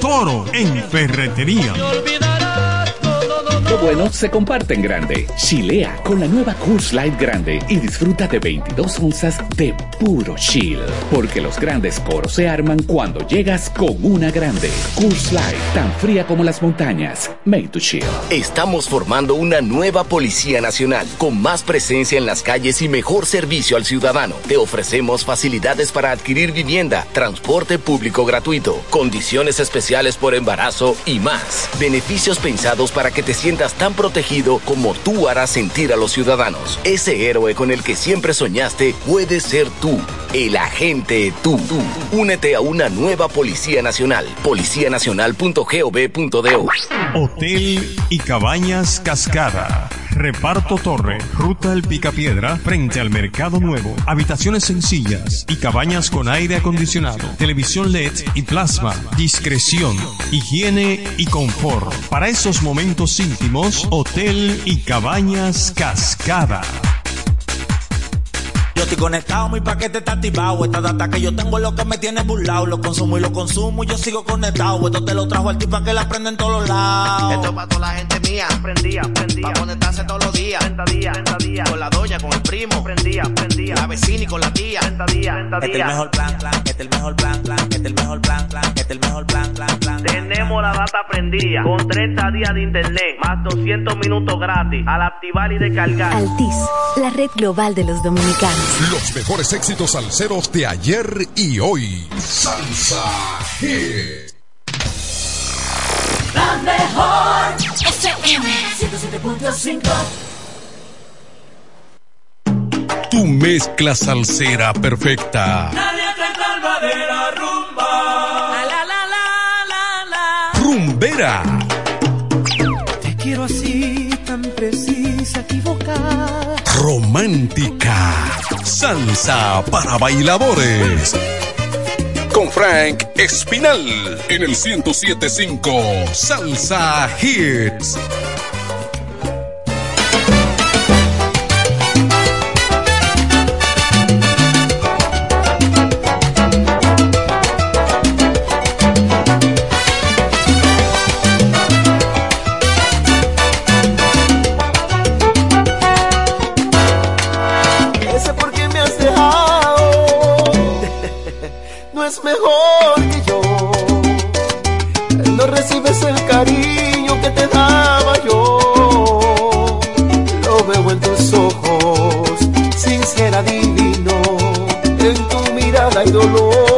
toro en ferretería. Lo bueno se comparte en grande. Chilea con la nueva Coors Light Grande y disfruta de 22 onzas de puro chill. Porque los grandes coros se arman cuando llegas con una grande. Coors Light, tan fría como las montañas. Made to chill. Estamos formando una nueva Policía Nacional con más presencia en las calles y mejor servicio al ciudadano. Te ofrecemos facilidades para adquirir vivienda, transporte público gratuito, condiciones especiales por embarazo y más. Beneficios pensados para que te sientas tan protegido como tú harás sentir a los ciudadanos. Ese héroe con el que siempre soñaste puede ser tú, el agente tú. Únete a una nueva Policía Nacional. Policianacional.gov.do. Hotel y Cabañas Cascada. Reparto Torre, Ruta El Picapiedra, frente al Mercado Nuevo. Habitaciones sencillas y cabañas con aire acondicionado, televisión LED y plasma, discreción, higiene y confort. Para esos momentos íntimos, Hotel y Cabañas Cascada. Yo estoy conectado, mi paquete está activado. Esta data que yo tengo es lo que me tiene burlado. Lo consumo y lo consumo y yo sigo conectado. Esto te lo trajo al tipo que la prende en todos los lados. Esto es para toda la gente mía. Prendía, prendía. Para conectarse todos los días. 30 días, 30 días. Con la doña, con el primo. Prendía, prendía. La vecina y con la tía. 30 días, 30 días. Este es el mejor plan, plan. Este es el mejor plan, plan. Este es el mejor plan, plan. Este es el mejor plan, plan, plan. Tenemos la data prendida. Con 30 días de internet. Más 200 minutos gratis. Al activar y descargar. Altis, la red global de los dominicanos. Los mejores éxitos salseros de ayer y hoy. Salsa Hit. La mejor FM 107.5 Tu mezcla salsera perfecta. Nadie te salva de la rumba. La la la la la Rumbera. Te quiero así, tan precisa, equivocada. Romántica. Salsa para bailadores. Con Frank Espinal en el 1075 Salsa Hits. No es mejor que yo. No recibes el cariño que te daba yo. Lo veo en tus ojos, sincera divino. En tu mirada hay dolor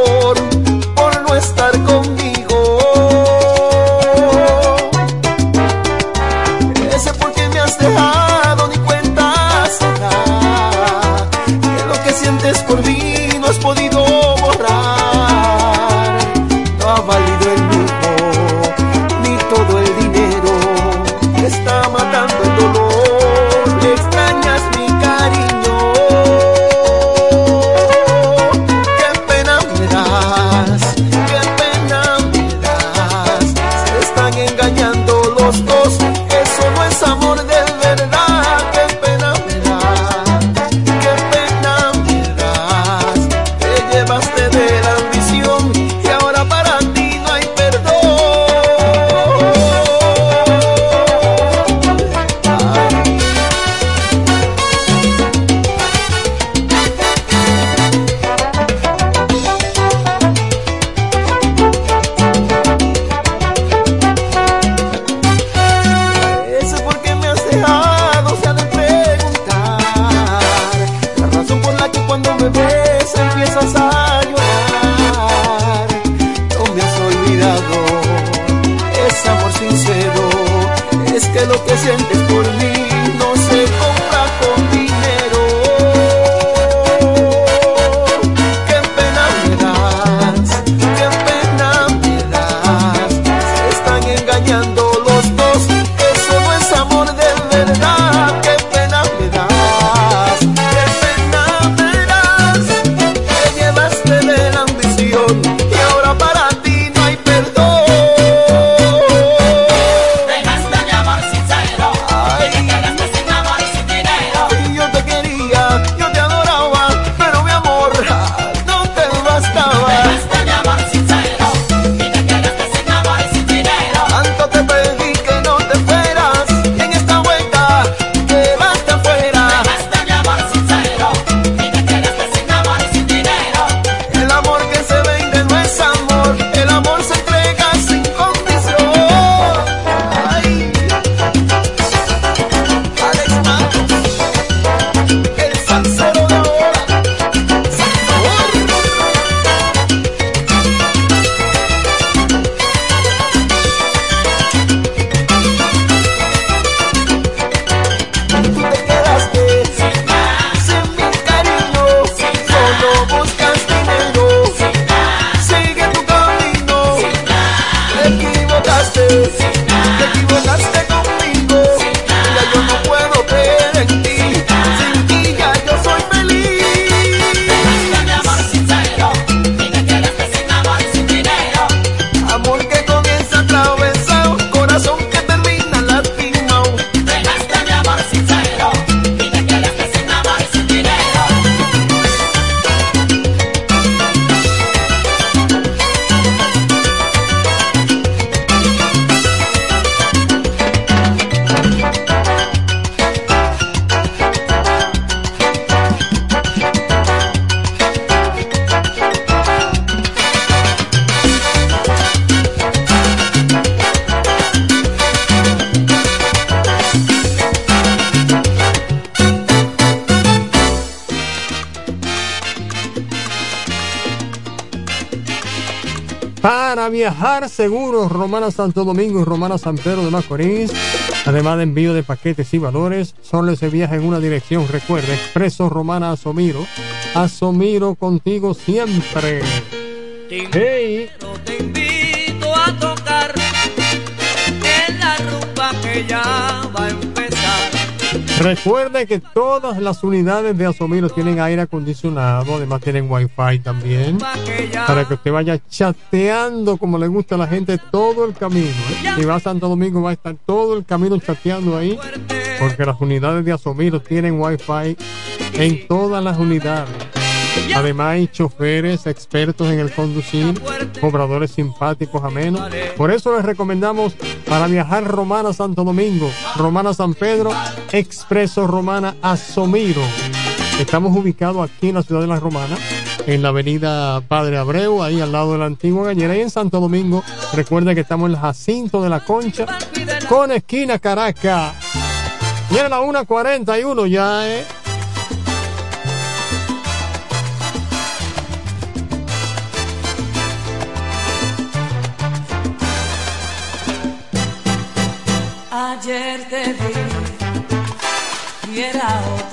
viajar seguro, Romana Santo Domingo y Romana San Pedro de Macorís. Además de envío de paquetes y valores, solo se viaja en una dirección. Recuerde, Expreso Romana Asomiro. Asomiro contigo siempre. Hey. Te invito a tocar en la que ya. Recuerde que todas las unidades de Asomiro tienen aire acondicionado, además tienen wifi también, para que usted vaya chateando como le gusta a la gente todo el camino. ¿eh? Si va a Santo Domingo va a estar todo el camino chateando ahí, porque las unidades de Asomiro tienen wifi en todas las unidades. Además hay choferes expertos en el conducir, cobradores simpáticos, amenos. Por eso les recomendamos para viajar Romana Santo Domingo, Romana San Pedro, Expreso Romana Asomiro. Estamos ubicados aquí en la ciudad de La Romana, en la avenida Padre Abreu, ahí al lado de la antigua Gañera. Y en Santo Domingo, recuerden que estamos en el Jacinto de la Concha, con esquina Caracas. Y en la 1.41 ya, ¿eh? Ayer te vi y era otro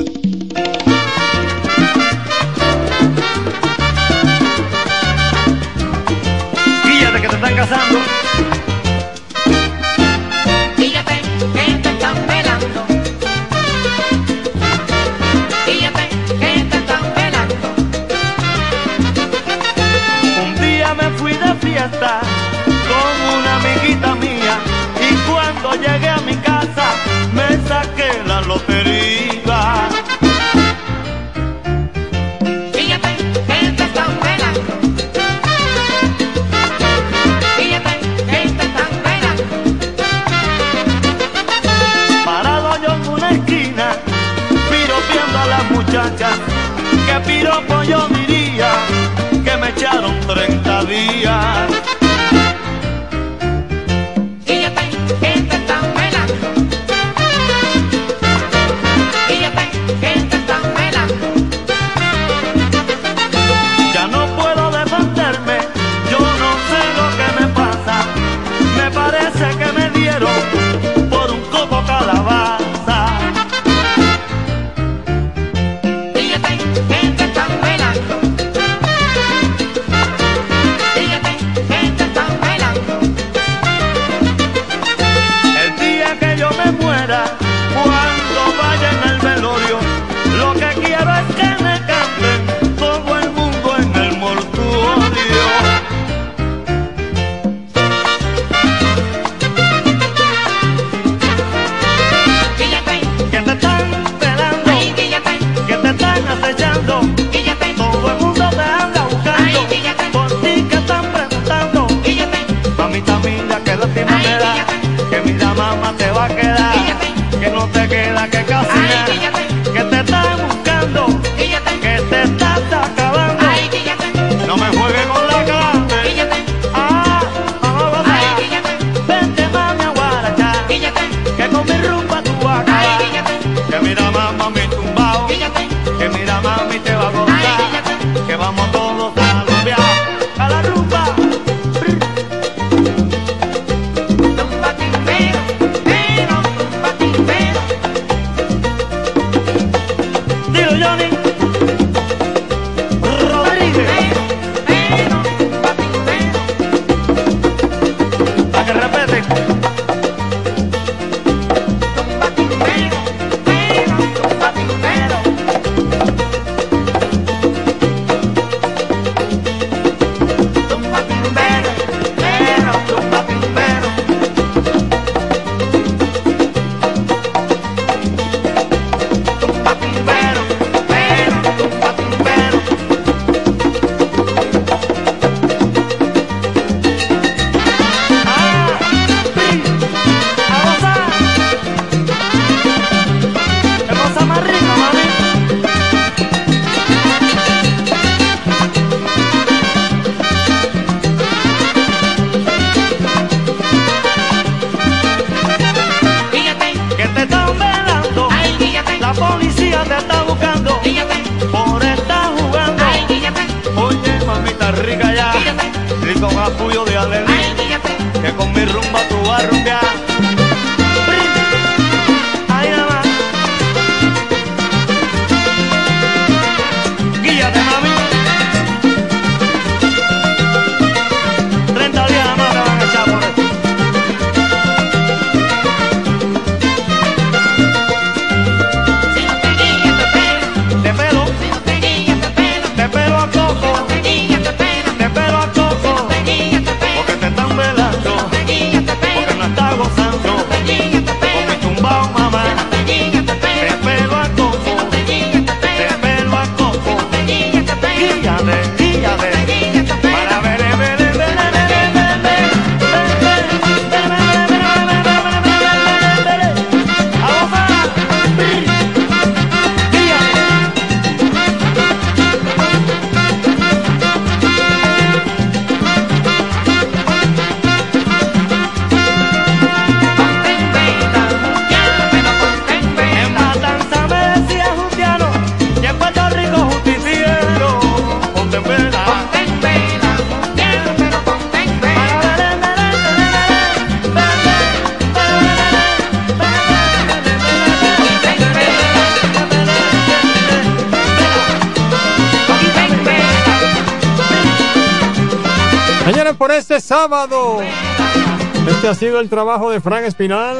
sido el trabajo de Frank Espinal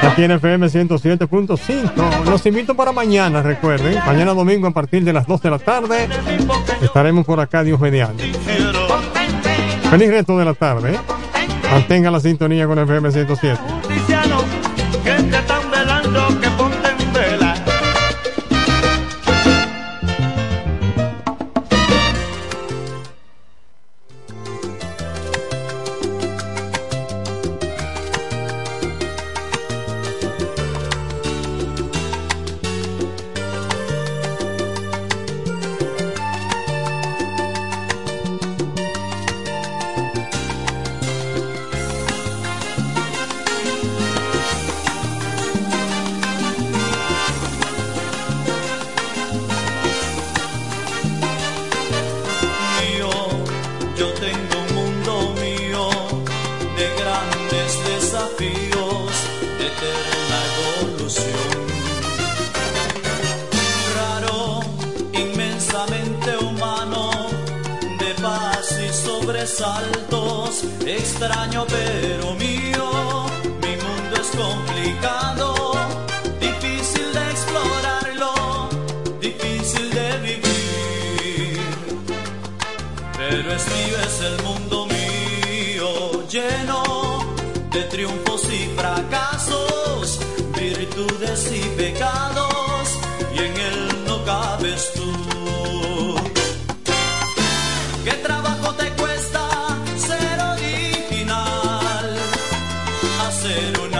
aquí en FM 107.5. Los invito para mañana, recuerden. Mañana domingo a partir de las 2 de la tarde estaremos por acá, Dios mediante. Feliz resto de la tarde. ¿eh? Mantenga la sintonía con FM 107. Pero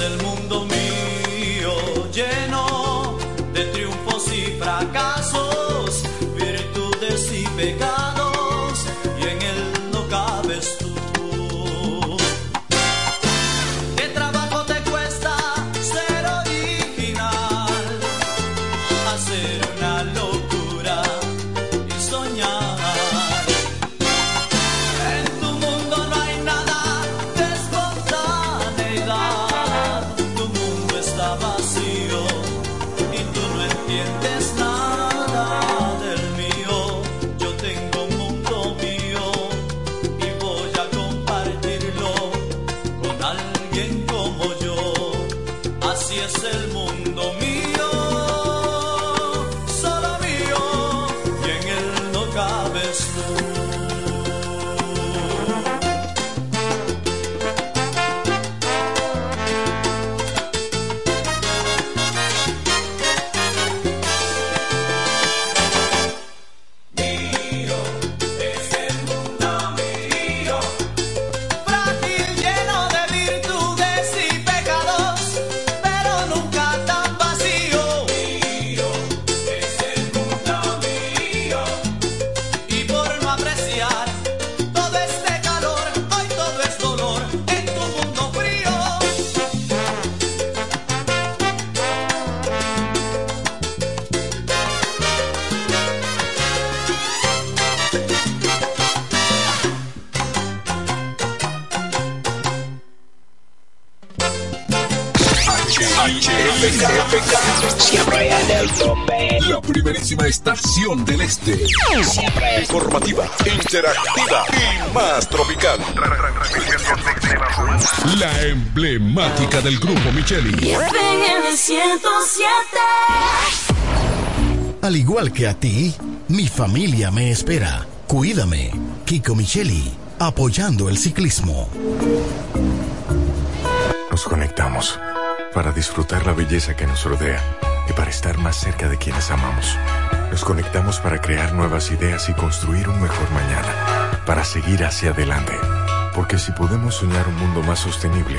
el mundo mío lleno del grupo Micheli. Al igual que a ti, mi familia me espera. Cuídame, Kiko Micheli, apoyando el ciclismo. Nos conectamos para disfrutar la belleza que nos rodea y para estar más cerca de quienes amamos. Nos conectamos para crear nuevas ideas y construir un mejor mañana, para seguir hacia adelante. Porque si podemos soñar un mundo más sostenible,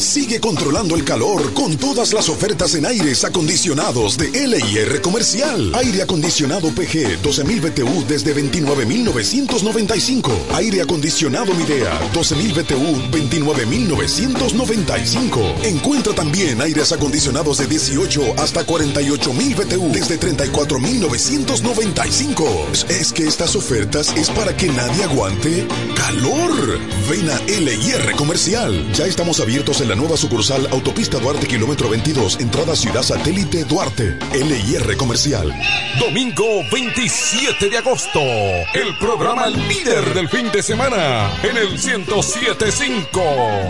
sigue controlando el calor con todas las ofertas en aires acondicionados de LIR Comercial. Aire acondicionado PG 12.000 BTU desde 29.995. Aire acondicionado Midea 12.000 BTU 29.995. Encuentra también aires acondicionados de 18 hasta 48.000 BTU desde 34.995. Es que estas ofertas es para que nadie aguante calor. Ven a LIR Comercial. Ya estamos abiertos en la nueva sucursal Autopista Duarte, kilómetro 22, entrada Ciudad Satélite Duarte. LIR Comercial. Domingo 27 de agosto, el programa líder del fin de semana en el 1075.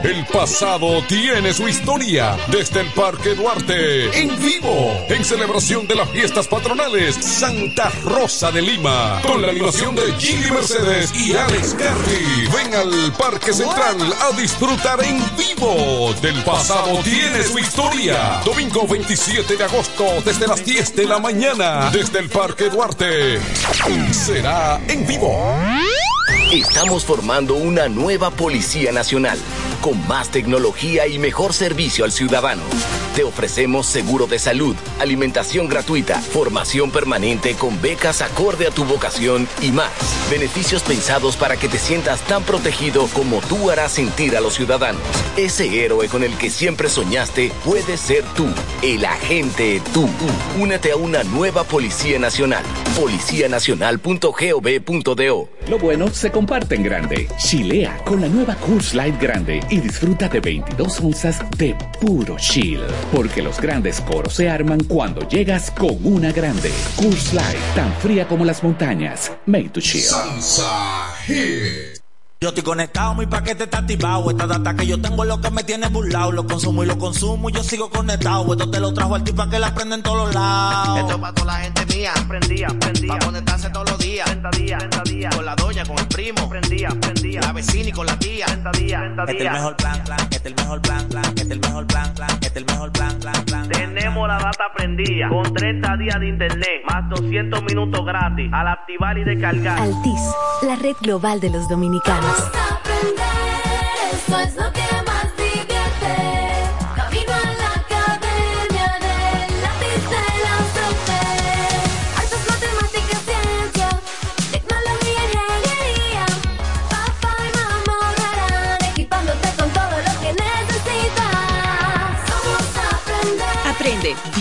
El pasado tiene su historia desde el Parque Duarte en vivo en celebración de las fiestas patronales Santa Rosa de Lima con la animación de Gilly Mercedes y Alex Garry. Ven al Parque Central a disfrutar en vivo del pasado tiene su historia. Domingo 27 de agosto desde las 10 de la mañana desde el Parque Duarte. Será en vivo. Estamos formando una nueva Policía Nacional, con más tecnología y mejor servicio al ciudadano. Te ofrecemos seguro de salud, alimentación gratuita, formación permanente con becas acorde a tu vocación y más. Beneficios pensados para que te sientas tan protegido como tú harás sentir a los ciudadanos. Ese héroe con el que siempre soñaste puede ser tú, el agente tú. Únete a una nueva Policía Nacional. policianacional.gov.do Lo bueno se comparte en grande. Chilea con la nueva Coors Light Grande y disfruta de 22 onzas de puro chill. Porque los grandes coros se arman cuando llegas con una grande. Coors Light, tan fría como las montañas. Made to chill. Yo estoy conectado, mi paquete está activado. Esta data que yo tengo es lo que me tiene burlado. Lo consumo y lo consumo y yo sigo conectado. Esto te lo trajo al tipo que la prende en todos los lados. Esto es para toda la gente mía. Prendía, prendía. Pa' conectarse todos los días. 30 días, 30 días. Con la doña, con el primo. Prendía, prendía. La vecina y con la tía. 30 días, 30 Este es el días. mejor plan, plan. Este es el mejor plan, plan. Este es el mejor plan, plan. Este es el mejor plan, plan, plan. Tenemos la data prendida con 30 días de internet más 200 minutos gratis al activar y descargar. Altis, la red global de los dominicanos. Esto es lo que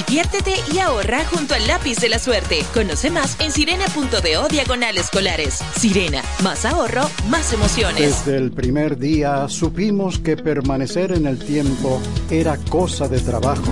diviértete y ahorra junto al lápiz de la suerte. Conoce más en sirena.do diagonal escolares. Sirena, más ahorro, más emociones. Desde el primer día supimos que permanecer en el tiempo era cosa de trabajo.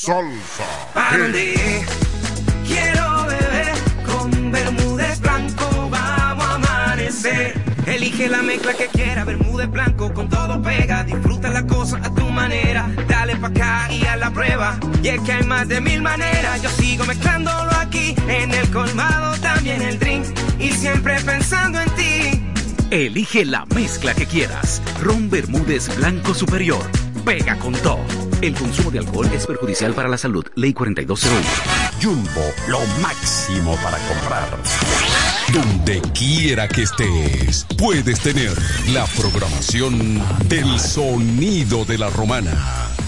Salsa. Quiero beber con Bermúdez Blanco, vamos a amanecer Elige la mezcla que quiera, Bermúdez blanco con todo pega. Disfruta la cosa a tu manera, dale pa' acá y a la prueba. Y es que hay más de mil maneras, yo sigo mezclándolo aquí. En el colmado también el drink y siempre pensando en ti. Elige la mezcla que quieras. Ron Bermúdez Blanco Superior. Pega con todo. El consumo de alcohol es perjudicial para la salud. Ley 4201. Jumbo, lo máximo para comprar. Donde quiera que estés, puedes tener la programación del sonido de la romana.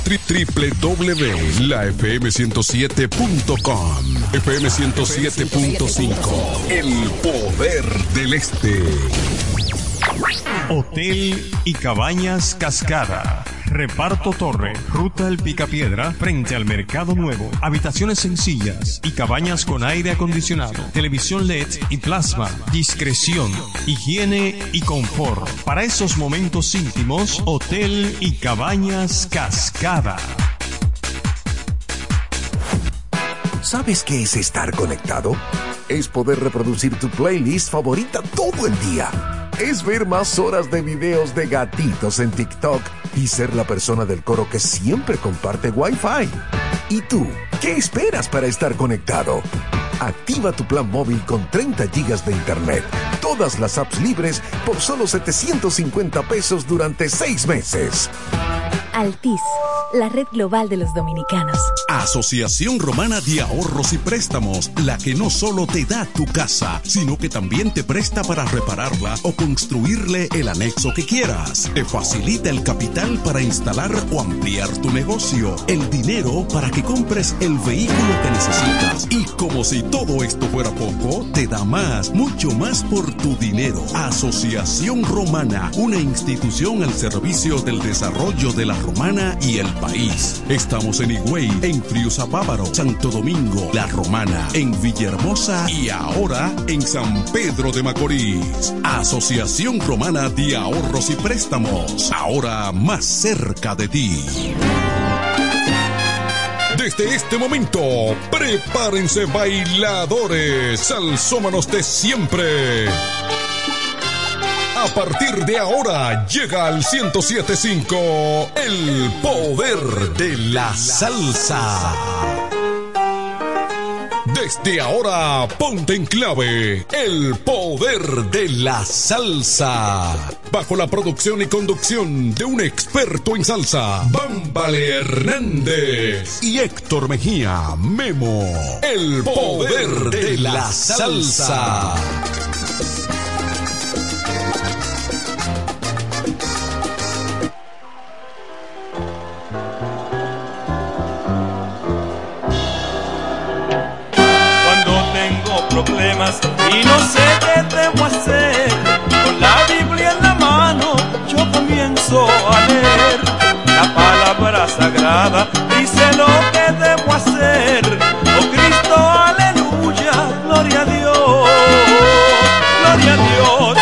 www.lafm107.com FM 107.5 El poder del este. Hotel y Cabañas Cascada. Reparto Torre, Ruta El Picapiedra, frente al Mercado Nuevo. Habitaciones sencillas y cabañas con aire acondicionado, televisión LED y plasma, discreción, higiene y confort. Para esos momentos íntimos, Hotel y Cabañas Cascada. ¿Sabes qué es estar conectado? Es poder reproducir tu playlist favorita todo el día. Es ver más horas de videos de gatitos en TikTok y ser la persona del coro que siempre comparte Wi-Fi. ¿Y tú? ¿Qué esperas para estar conectado? Activa tu plan móvil con 30 gigas de internet, todas las apps libres por solo 750 pesos durante 6 meses. Altis, la red global de los dominicanos. Asociación Romana de Ahorros y Préstamos, la que no solo te da tu casa, sino que también te presta para repararla o construirle el anexo que quieras. Te facilita el capital para instalar o ampliar tu negocio, el dinero para que compres el vehículo que necesitas. Y como si todo esto fuera poco, te da más, mucho más por tu dinero. Asociación Romana, una institución al servicio del desarrollo de la Romana y el país. Estamos en Higüey, en Friusa Bávaro, Santo Domingo, La Romana, en Villahermosa y ahora en San Pedro de Macorís. Asociación Romana de Ahorros y Préstamos, ahora más cerca de ti. Desde este momento, prepárense bailadores, salsómanos de siempre. A partir de ahora llega al 1075 el poder de la salsa. Desde ahora, ponte en clave el poder de la salsa. Bajo la producción y conducción de un experto en salsa, Bámbale Hernández y Héctor Mejía, Memo. El poder de la salsa. problemas y no sé qué debo hacer. Con la Biblia en la mano yo comienzo a leer. La palabra sagrada dice lo que debo hacer. Oh Cristo, aleluya, gloria a Dios, gloria a Dios.